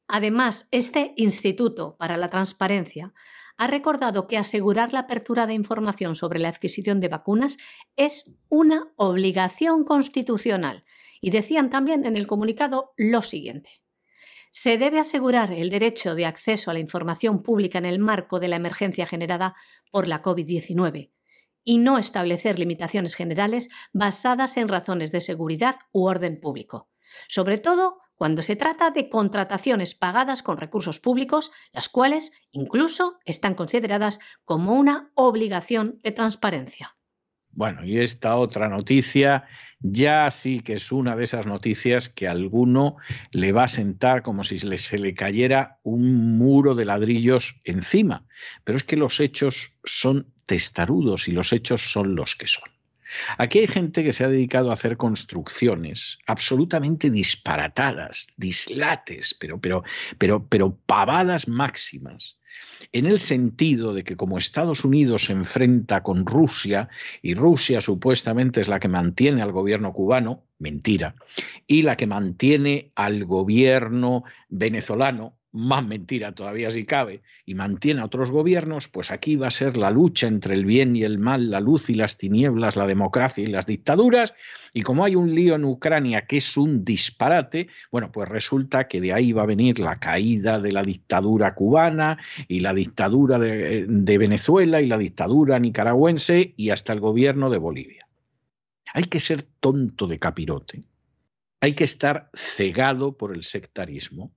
Además, este Instituto para la Transparencia ha recordado que asegurar la apertura de información sobre la adquisición de vacunas es una obligación constitucional. Y decían también en el comunicado lo siguiente. Se debe asegurar el derecho de acceso a la información pública en el marco de la emergencia generada por la COVID-19 y no establecer limitaciones generales basadas en razones de seguridad u orden público, sobre todo cuando se trata de contrataciones pagadas con recursos públicos, las cuales incluso están consideradas como una obligación de transparencia. Bueno, y esta otra noticia ya sí que es una de esas noticias que a alguno le va a sentar como si se le cayera un muro de ladrillos encima. Pero es que los hechos son testarudos y los hechos son los que son. Aquí hay gente que se ha dedicado a hacer construcciones absolutamente disparatadas, dislates, pero, pero, pero, pero pavadas máximas, en el sentido de que como Estados Unidos se enfrenta con Rusia, y Rusia supuestamente es la que mantiene al gobierno cubano, mentira, y la que mantiene al gobierno venezolano, más mentira todavía si cabe, y mantiene a otros gobiernos, pues aquí va a ser la lucha entre el bien y el mal, la luz y las tinieblas, la democracia y las dictaduras, y como hay un lío en Ucrania que es un disparate, bueno, pues resulta que de ahí va a venir la caída de la dictadura cubana y la dictadura de, de Venezuela y la dictadura nicaragüense y hasta el gobierno de Bolivia. Hay que ser tonto de capirote, hay que estar cegado por el sectarismo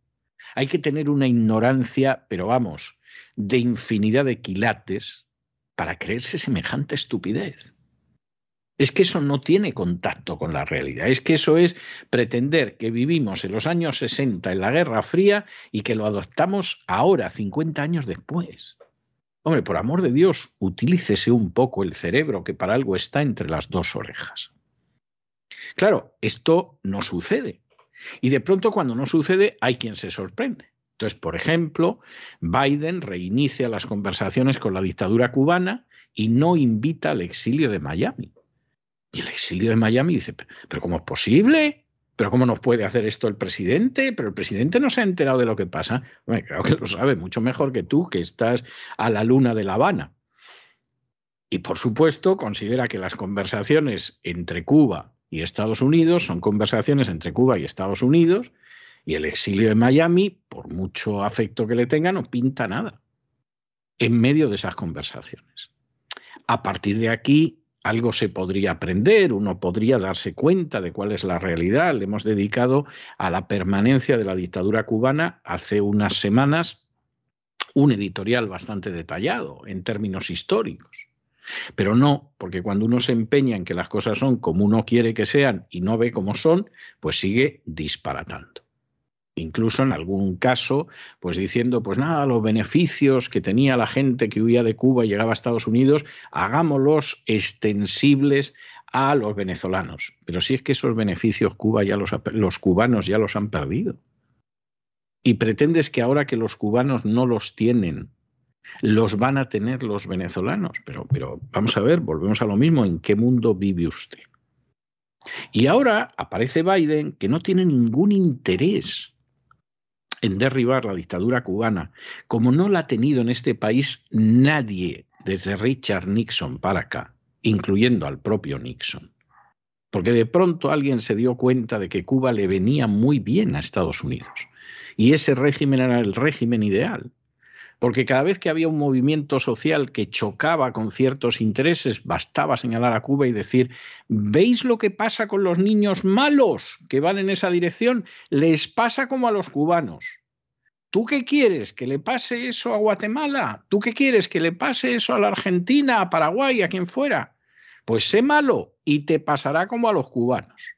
hay que tener una ignorancia, pero vamos, de infinidad de quilates para creerse semejante estupidez. Es que eso no tiene contacto con la realidad. Es que eso es pretender que vivimos en los años 60 en la Guerra Fría y que lo adoptamos ahora, 50 años después. Hombre, por amor de Dios, utilícese un poco el cerebro que para algo está entre las dos orejas. Claro, esto no sucede. Y de pronto cuando no sucede hay quien se sorprende. Entonces, por ejemplo, Biden reinicia las conversaciones con la dictadura cubana y no invita al exilio de Miami. Y el exilio de Miami dice, pero, ¿cómo es posible? ¿Pero cómo nos puede hacer esto el presidente? Pero el presidente no se ha enterado de lo que pasa. Bueno, creo que lo sabe mucho mejor que tú, que estás a la luna de La Habana. Y por supuesto, considera que las conversaciones entre Cuba y Estados Unidos, son conversaciones entre Cuba y Estados Unidos, y el exilio de Miami, por mucho afecto que le tenga, no pinta nada en medio de esas conversaciones. A partir de aquí, algo se podría aprender, uno podría darse cuenta de cuál es la realidad. Le hemos dedicado a la permanencia de la dictadura cubana hace unas semanas un editorial bastante detallado en términos históricos. Pero no, porque cuando uno se empeña en que las cosas son como uno quiere que sean y no ve cómo son, pues sigue disparatando. Incluso en algún caso, pues diciendo, pues nada, los beneficios que tenía la gente que huía de Cuba y llegaba a Estados Unidos, hagámoslos extensibles a los venezolanos. Pero si es que esos beneficios Cuba ya los, los cubanos ya los han perdido. Y pretendes que ahora que los cubanos no los tienen, los van a tener los venezolanos. Pero, pero vamos a ver, volvemos a lo mismo, ¿en qué mundo vive usted? Y ahora aparece Biden que no tiene ningún interés en derribar la dictadura cubana, como no la ha tenido en este país nadie desde Richard Nixon para acá, incluyendo al propio Nixon. Porque de pronto alguien se dio cuenta de que Cuba le venía muy bien a Estados Unidos. Y ese régimen era el régimen ideal. Porque cada vez que había un movimiento social que chocaba con ciertos intereses, bastaba señalar a Cuba y decir, ¿veis lo que pasa con los niños malos que van en esa dirección? Les pasa como a los cubanos. ¿Tú qué quieres? ¿Que le pase eso a Guatemala? ¿Tú qué quieres? ¿Que le pase eso a la Argentina, a Paraguay, a quien fuera? Pues sé malo y te pasará como a los cubanos.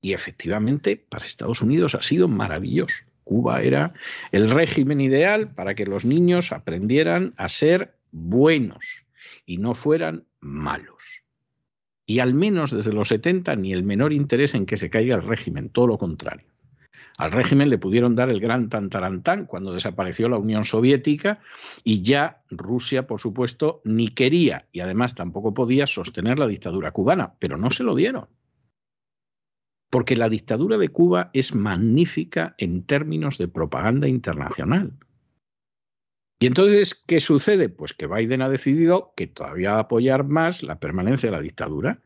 Y efectivamente, para Estados Unidos ha sido maravilloso. Cuba era el régimen ideal para que los niños aprendieran a ser buenos y no fueran malos. Y al menos desde los 70 ni el menor interés en que se caiga el régimen, todo lo contrario. Al régimen le pudieron dar el gran tantarantán cuando desapareció la Unión Soviética y ya Rusia, por supuesto, ni quería y además tampoco podía sostener la dictadura cubana, pero no se lo dieron porque la dictadura de Cuba es magnífica en términos de propaganda internacional. Y entonces, ¿qué sucede? Pues que Biden ha decidido que todavía va a apoyar más la permanencia de la dictadura.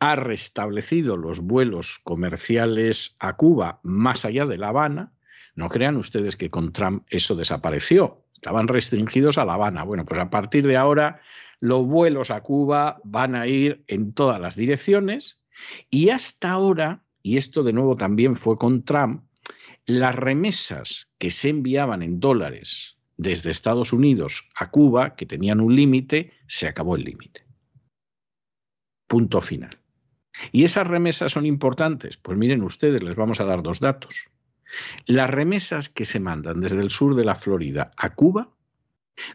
Ha restablecido los vuelos comerciales a Cuba más allá de La Habana. No crean ustedes que con Trump eso desapareció. Estaban restringidos a La Habana. Bueno, pues a partir de ahora los vuelos a Cuba van a ir en todas las direcciones y hasta ahora y esto de nuevo también fue con Trump, las remesas que se enviaban en dólares desde Estados Unidos a Cuba, que tenían un límite, se acabó el límite. Punto final. ¿Y esas remesas son importantes? Pues miren ustedes, les vamos a dar dos datos. Las remesas que se mandan desde el sur de la Florida a Cuba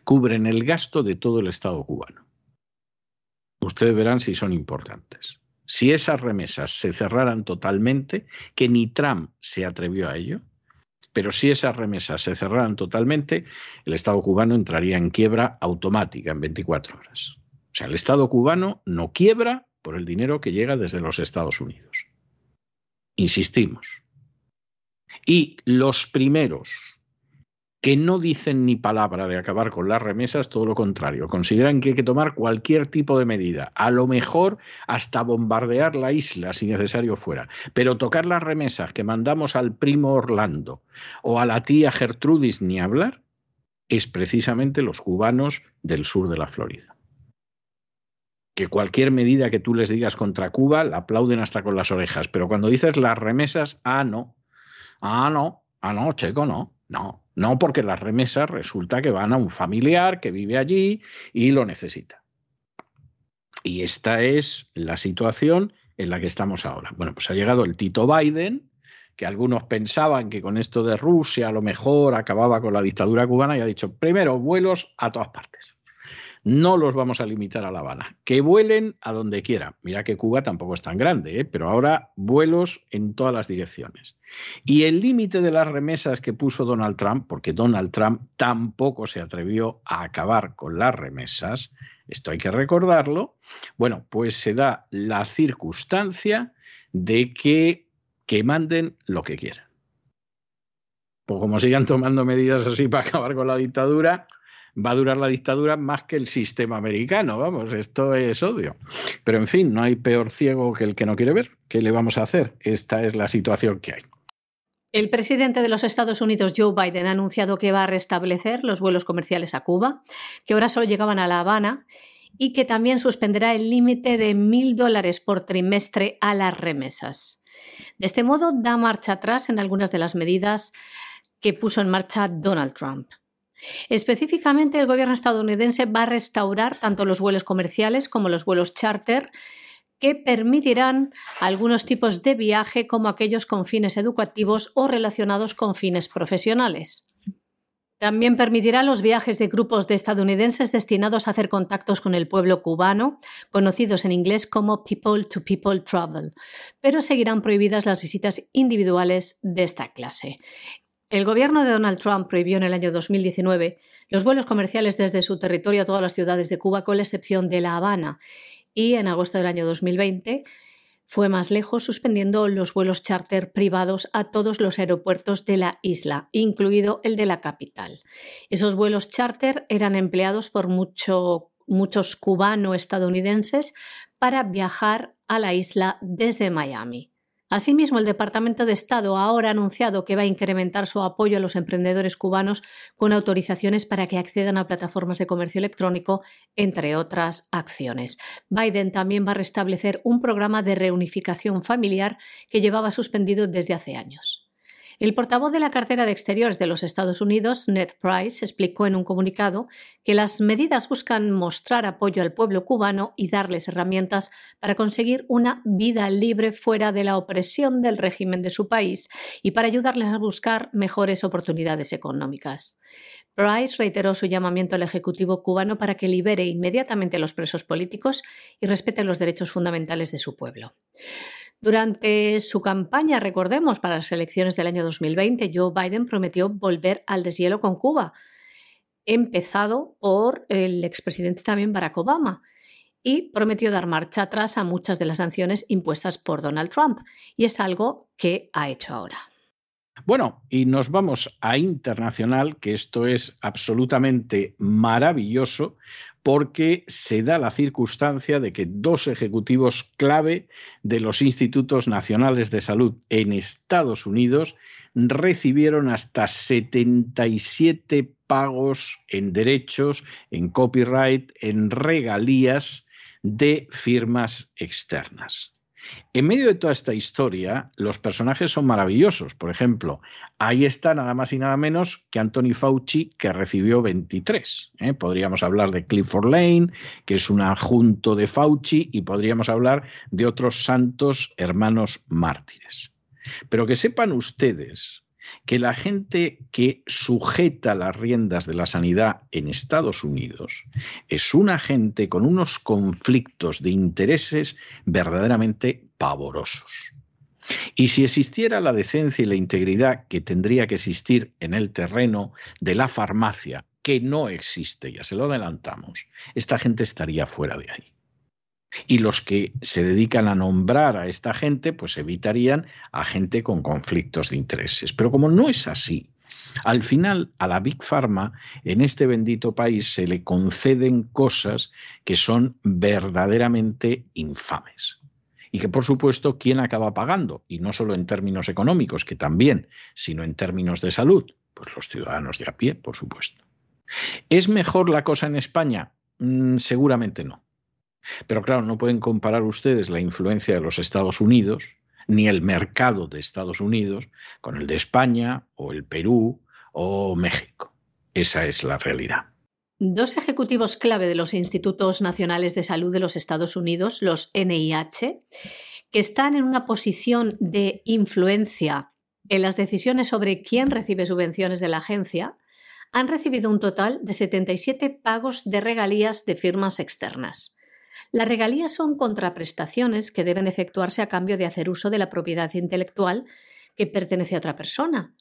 cubren el gasto de todo el Estado cubano. Ustedes verán si son importantes si esas remesas se cerraran totalmente, que ni Trump se atrevió a ello, pero si esas remesas se cerraran totalmente, el Estado cubano entraría en quiebra automática en 24 horas. O sea, el Estado cubano no quiebra por el dinero que llega desde los Estados Unidos. Insistimos. Y los primeros que no dicen ni palabra de acabar con las remesas, todo lo contrario, consideran que hay que tomar cualquier tipo de medida, a lo mejor hasta bombardear la isla si necesario fuera, pero tocar las remesas que mandamos al primo Orlando o a la tía Gertrudis ni hablar, es precisamente los cubanos del sur de la Florida. Que cualquier medida que tú les digas contra Cuba la aplauden hasta con las orejas, pero cuando dices las remesas, ah, no, ah, no, ah, no, checo, no, no, no porque las remesas resulta que van a un familiar que vive allí y lo necesita. Y esta es la situación en la que estamos ahora. Bueno, pues ha llegado el Tito Biden, que algunos pensaban que con esto de Rusia a lo mejor acababa con la dictadura cubana y ha dicho, primero, vuelos a todas partes no los vamos a limitar a La Habana. Que vuelen a donde quieran. Mira que Cuba tampoco es tan grande, ¿eh? pero ahora vuelos en todas las direcciones. Y el límite de las remesas que puso Donald Trump, porque Donald Trump tampoco se atrevió a acabar con las remesas, esto hay que recordarlo, bueno, pues se da la circunstancia de que, que manden lo que quieran. Pues como sigan tomando medidas así para acabar con la dictadura, va a durar la dictadura más que el sistema americano, vamos, esto es obvio. Pero en fin, no hay peor ciego que el que no quiere ver. ¿Qué le vamos a hacer? Esta es la situación que hay. El presidente de los Estados Unidos, Joe Biden, ha anunciado que va a restablecer los vuelos comerciales a Cuba, que ahora solo llegaban a La Habana, y que también suspenderá el límite de mil dólares por trimestre a las remesas. De este modo, da marcha atrás en algunas de las medidas que puso en marcha Donald Trump. Específicamente, el gobierno estadounidense va a restaurar tanto los vuelos comerciales como los vuelos charter que permitirán algunos tipos de viaje como aquellos con fines educativos o relacionados con fines profesionales. También permitirá los viajes de grupos de estadounidenses destinados a hacer contactos con el pueblo cubano, conocidos en inglés como People to People Travel, pero seguirán prohibidas las visitas individuales de esta clase. El gobierno de Donald Trump prohibió en el año 2019 los vuelos comerciales desde su territorio a todas las ciudades de Cuba, con la excepción de La Habana, y en agosto del año 2020 fue más lejos, suspendiendo los vuelos charter privados a todos los aeropuertos de la isla, incluido el de la capital. Esos vuelos charter eran empleados por muchos cubano-estadounidenses para viajar a la isla desde Miami. Asimismo, el Departamento de Estado ha ahora anunciado que va a incrementar su apoyo a los emprendedores cubanos con autorizaciones para que accedan a plataformas de comercio electrónico, entre otras acciones. Biden también va a restablecer un programa de reunificación familiar que llevaba suspendido desde hace años. El portavoz de la cartera de Exteriores de los Estados Unidos, Ned Price, explicó en un comunicado que las medidas buscan mostrar apoyo al pueblo cubano y darles herramientas para conseguir una vida libre fuera de la opresión del régimen de su país y para ayudarles a buscar mejores oportunidades económicas. Price reiteró su llamamiento al Ejecutivo cubano para que libere inmediatamente a los presos políticos y respete los derechos fundamentales de su pueblo. Durante su campaña, recordemos, para las elecciones del año 2020, Joe Biden prometió volver al deshielo con Cuba, empezado por el expresidente también Barack Obama, y prometió dar marcha atrás a muchas de las sanciones impuestas por Donald Trump, y es algo que ha hecho ahora. Bueno, y nos vamos a internacional, que esto es absolutamente maravilloso, porque se da la circunstancia de que dos ejecutivos clave de los institutos nacionales de salud en Estados Unidos recibieron hasta 77 pagos en derechos, en copyright, en regalías de firmas externas. En medio de toda esta historia, los personajes son maravillosos. Por ejemplo, ahí está nada más y nada menos que Anthony Fauci, que recibió 23. ¿eh? Podríamos hablar de Clifford Lane, que es un adjunto de Fauci, y podríamos hablar de otros santos hermanos mártires. Pero que sepan ustedes que la gente que sujeta las riendas de la sanidad en Estados Unidos es una gente con unos conflictos de intereses verdaderamente pavorosos. Y si existiera la decencia y la integridad que tendría que existir en el terreno de la farmacia, que no existe, ya se lo adelantamos, esta gente estaría fuera de ahí. Y los que se dedican a nombrar a esta gente, pues evitarían a gente con conflictos de intereses. Pero como no es así, al final a la Big Pharma en este bendito país se le conceden cosas que son verdaderamente infames. Y que por supuesto, ¿quién acaba pagando? Y no solo en términos económicos, que también, sino en términos de salud. Pues los ciudadanos de a pie, por supuesto. ¿Es mejor la cosa en España? Mm, seguramente no. Pero claro, no pueden comparar ustedes la influencia de los Estados Unidos ni el mercado de Estados Unidos con el de España o el Perú o México. Esa es la realidad. Dos ejecutivos clave de los Institutos Nacionales de Salud de los Estados Unidos, los NIH, que están en una posición de influencia en las decisiones sobre quién recibe subvenciones de la agencia, han recibido un total de 77 pagos de regalías de firmas externas. Las regalías son contraprestaciones que deben efectuarse a cambio de hacer uso de la propiedad intelectual que pertenece a otra persona.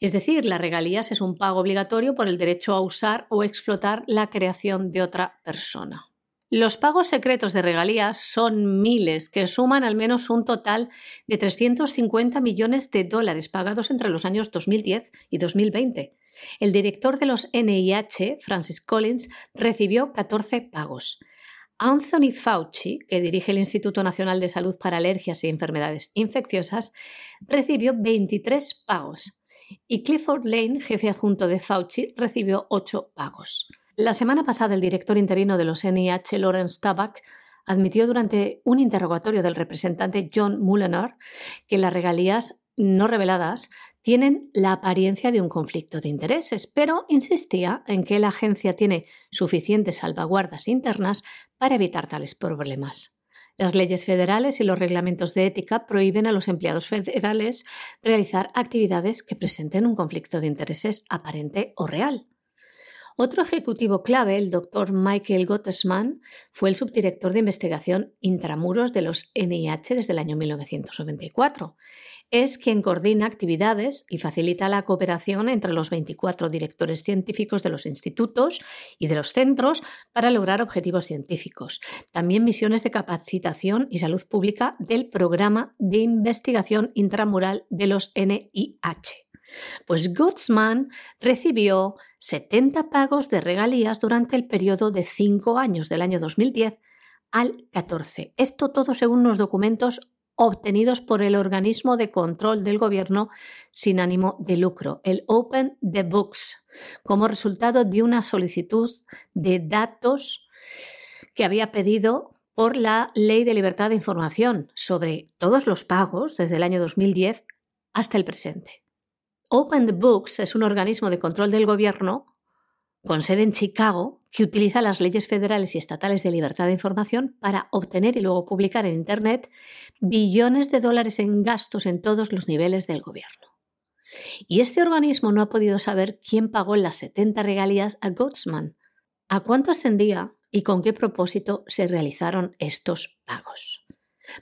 Es decir, las regalías es un pago obligatorio por el derecho a usar o explotar la creación de otra persona. Los pagos secretos de regalías son miles, que suman al menos un total de 350 millones de dólares pagados entre los años 2010 y 2020. El director de los NIH, Francis Collins, recibió 14 pagos. Anthony Fauci, que dirige el Instituto Nacional de Salud para Alergias y Enfermedades Infecciosas, recibió 23 pagos y Clifford Lane, jefe adjunto de Fauci, recibió 8 pagos. La semana pasada, el director interino de los NIH, Lawrence Tabak, admitió durante un interrogatorio del representante John Mulliner que las regalías no reveladas tienen la apariencia de un conflicto de intereses, pero insistía en que la agencia tiene suficientes salvaguardas internas para evitar tales problemas. Las leyes federales y los reglamentos de ética prohíben a los empleados federales realizar actividades que presenten un conflicto de intereses aparente o real. Otro ejecutivo clave, el doctor Michael Gottesman, fue el subdirector de investigación intramuros de los NIH desde el año 1994 es quien coordina actividades y facilita la cooperación entre los 24 directores científicos de los institutos y de los centros para lograr objetivos científicos. También misiones de capacitación y salud pública del programa de investigación intramural de los NIH. Pues Gutzman recibió 70 pagos de regalías durante el periodo de 5 años del año 2010 al 14. Esto todo según los documentos obtenidos por el organismo de control del gobierno sin ánimo de lucro, el Open the Books, como resultado de una solicitud de datos que había pedido por la Ley de Libertad de Información sobre todos los pagos desde el año 2010 hasta el presente. Open the Books es un organismo de control del gobierno con sede en Chicago que utiliza las leyes federales y estatales de libertad de información para obtener y luego publicar en Internet billones de dólares en gastos en todos los niveles del gobierno. Y este organismo no ha podido saber quién pagó las 70 regalías a Gotsman, a cuánto ascendía y con qué propósito se realizaron estos pagos.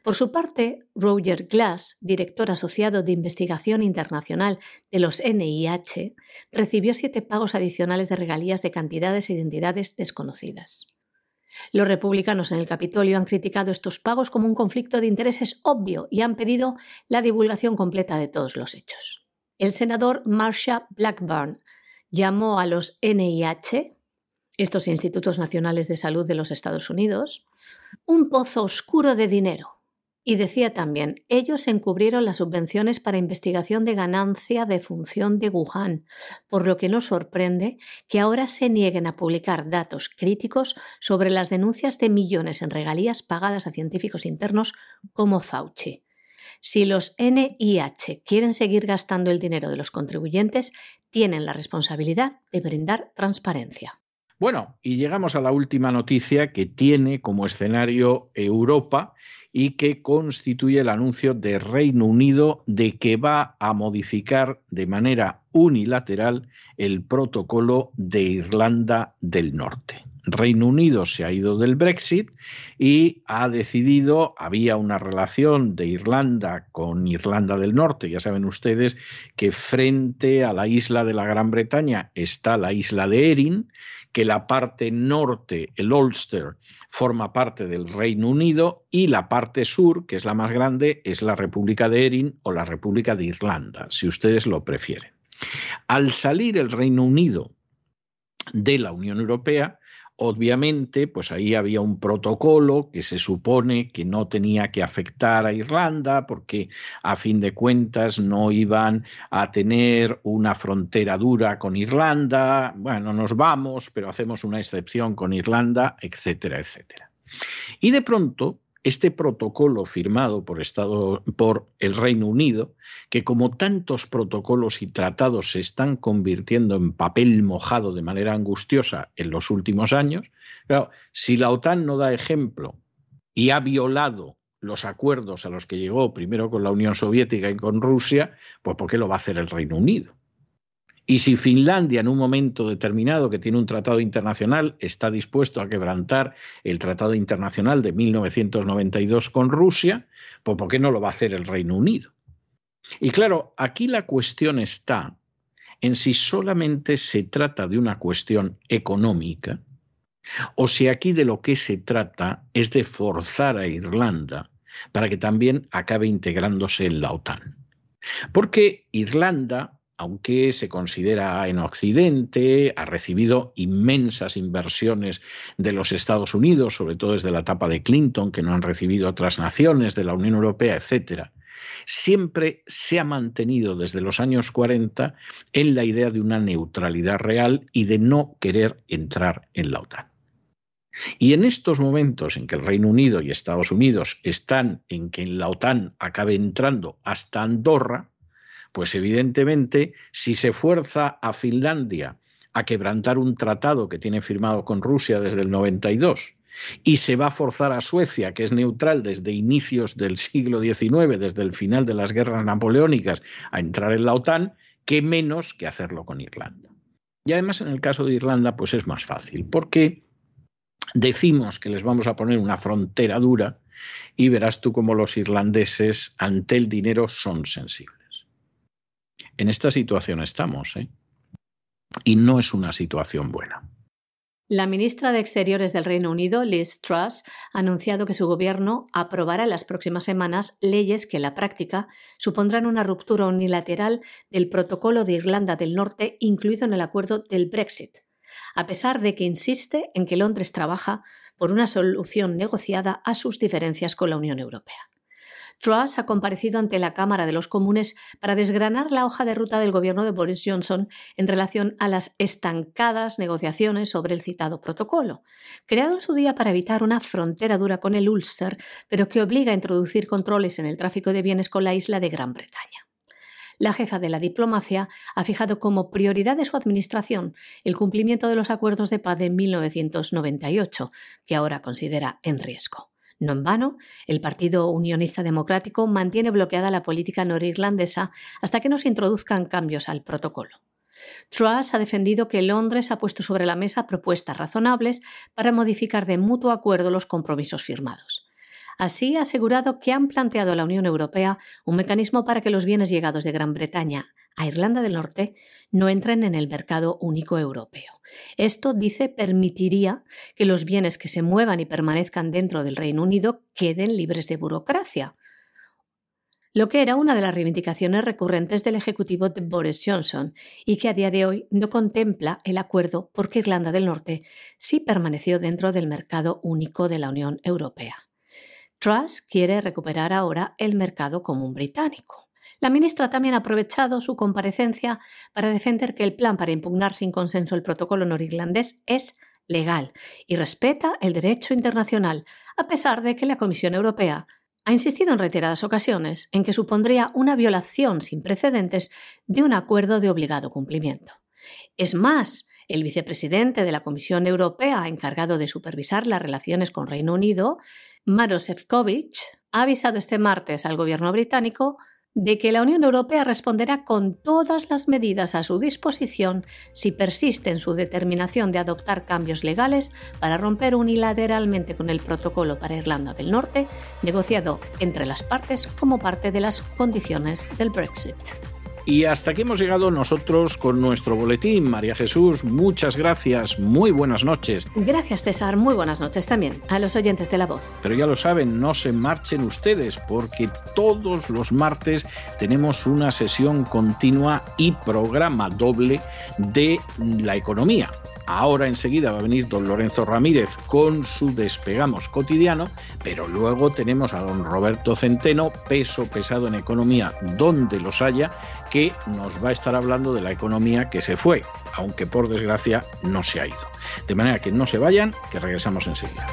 Por su parte, Roger Glass, director asociado de investigación internacional de los NIH, recibió siete pagos adicionales de regalías de cantidades e identidades desconocidas. Los republicanos en el Capitolio han criticado estos pagos como un conflicto de intereses obvio y han pedido la divulgación completa de todos los hechos. El senador Marsha Blackburn llamó a los NIH, estos Institutos Nacionales de Salud de los Estados Unidos, un pozo oscuro de dinero y decía también, ellos encubrieron las subvenciones para investigación de ganancia de función de Wuhan, por lo que no sorprende que ahora se nieguen a publicar datos críticos sobre las denuncias de millones en regalías pagadas a científicos internos como Fauci. Si los NIH quieren seguir gastando el dinero de los contribuyentes, tienen la responsabilidad de brindar transparencia. Bueno, y llegamos a la última noticia que tiene como escenario Europa y que constituye el anuncio de Reino Unido de que va a modificar de manera unilateral el protocolo de Irlanda del Norte. Reino Unido se ha ido del Brexit y ha decidido, había una relación de Irlanda con Irlanda del Norte, ya saben ustedes que frente a la isla de la Gran Bretaña está la isla de Erin, que la parte norte, el Ulster, forma parte del Reino Unido y la parte sur, que es la más grande, es la República de Erin o la República de Irlanda, si ustedes lo prefieren. Al salir el Reino Unido de la Unión Europea, Obviamente, pues ahí había un protocolo que se supone que no tenía que afectar a Irlanda porque a fin de cuentas no iban a tener una frontera dura con Irlanda. Bueno, nos vamos, pero hacemos una excepción con Irlanda, etcétera, etcétera. Y de pronto este protocolo firmado por, Estado, por el Reino Unido, que como tantos protocolos y tratados se están convirtiendo en papel mojado de manera angustiosa en los últimos años, si la OTAN no da ejemplo y ha violado los acuerdos a los que llegó primero con la Unión Soviética y con Rusia, pues ¿por qué lo va a hacer el Reino Unido? Y si Finlandia en un momento determinado que tiene un tratado internacional está dispuesto a quebrantar el tratado internacional de 1992 con Rusia, pues ¿por qué no lo va a hacer el Reino Unido? Y claro, aquí la cuestión está en si solamente se trata de una cuestión económica o si aquí de lo que se trata es de forzar a Irlanda para que también acabe integrándose en la OTAN. Porque Irlanda aunque se considera en Occidente, ha recibido inmensas inversiones de los Estados Unidos, sobre todo desde la etapa de Clinton, que no han recibido otras naciones, de la Unión Europea, etcétera. Siempre se ha mantenido desde los años 40 en la idea de una neutralidad real y de no querer entrar en la OTAN. Y en estos momentos en que el Reino Unido y Estados Unidos están en que en la OTAN acabe entrando hasta Andorra, pues evidentemente, si se fuerza a Finlandia a quebrantar un tratado que tiene firmado con Rusia desde el 92 y se va a forzar a Suecia, que es neutral desde inicios del siglo XIX, desde el final de las guerras napoleónicas, a entrar en la OTAN, qué menos que hacerlo con Irlanda. Y además en el caso de Irlanda, pues es más fácil, porque decimos que les vamos a poner una frontera dura y verás tú cómo los irlandeses ante el dinero son sensibles. En esta situación estamos, ¿eh? y no es una situación buena. La ministra de Exteriores del Reino Unido, Liz Truss, ha anunciado que su gobierno aprobará en las próximas semanas leyes que en la práctica supondrán una ruptura unilateral del protocolo de Irlanda del Norte incluido en el acuerdo del Brexit, a pesar de que insiste en que Londres trabaja por una solución negociada a sus diferencias con la Unión Europea. Truss ha comparecido ante la Cámara de los Comunes para desgranar la hoja de ruta del gobierno de Boris Johnson en relación a las estancadas negociaciones sobre el citado protocolo, creado en su día para evitar una frontera dura con el Ulster, pero que obliga a introducir controles en el tráfico de bienes con la isla de Gran Bretaña. la jefa de la diplomacia ha fijado como prioridad de su administración el cumplimiento de los acuerdos de paz de 1998, que ahora considera en riesgo. No en vano, el Partido Unionista Democrático mantiene bloqueada la política norirlandesa hasta que no se introduzcan cambios al protocolo. Truss ha defendido que Londres ha puesto sobre la mesa propuestas razonables para modificar de mutuo acuerdo los compromisos firmados. Así ha asegurado que han planteado a la Unión Europea un mecanismo para que los bienes llegados de Gran Bretaña a Irlanda del Norte no entren en el mercado único europeo. Esto, dice, permitiría que los bienes que se muevan y permanezcan dentro del Reino Unido queden libres de burocracia, lo que era una de las reivindicaciones recurrentes del Ejecutivo de Boris Johnson y que a día de hoy no contempla el acuerdo porque Irlanda del Norte sí permaneció dentro del mercado único de la Unión Europea. Truss quiere recuperar ahora el mercado común británico. La ministra también ha aprovechado su comparecencia para defender que el plan para impugnar sin consenso el protocolo norirlandés es legal y respeta el derecho internacional, a pesar de que la Comisión Europea ha insistido en reiteradas ocasiones en que supondría una violación sin precedentes de un acuerdo de obligado cumplimiento. Es más, el vicepresidente de la Comisión Europea encargado de supervisar las relaciones con Reino Unido Maros Sefcovic ha avisado este martes al gobierno británico de que la Unión Europea responderá con todas las medidas a su disposición si persiste en su determinación de adoptar cambios legales para romper unilateralmente con el protocolo para Irlanda del Norte, negociado entre las partes como parte de las condiciones del Brexit. Y hasta aquí hemos llegado nosotros con nuestro boletín. María Jesús, muchas gracias. Muy buenas noches. Gracias, César. Muy buenas noches también a los oyentes de La Voz. Pero ya lo saben, no se marchen ustedes porque todos los martes tenemos una sesión continua y programa doble de la economía. Ahora enseguida va a venir don Lorenzo Ramírez con su despegamos cotidiano, pero luego tenemos a don Roberto Centeno, peso pesado en economía donde los haya, que nos va a estar hablando de la economía que se fue, aunque por desgracia no se ha ido. De manera que no se vayan, que regresamos enseguida.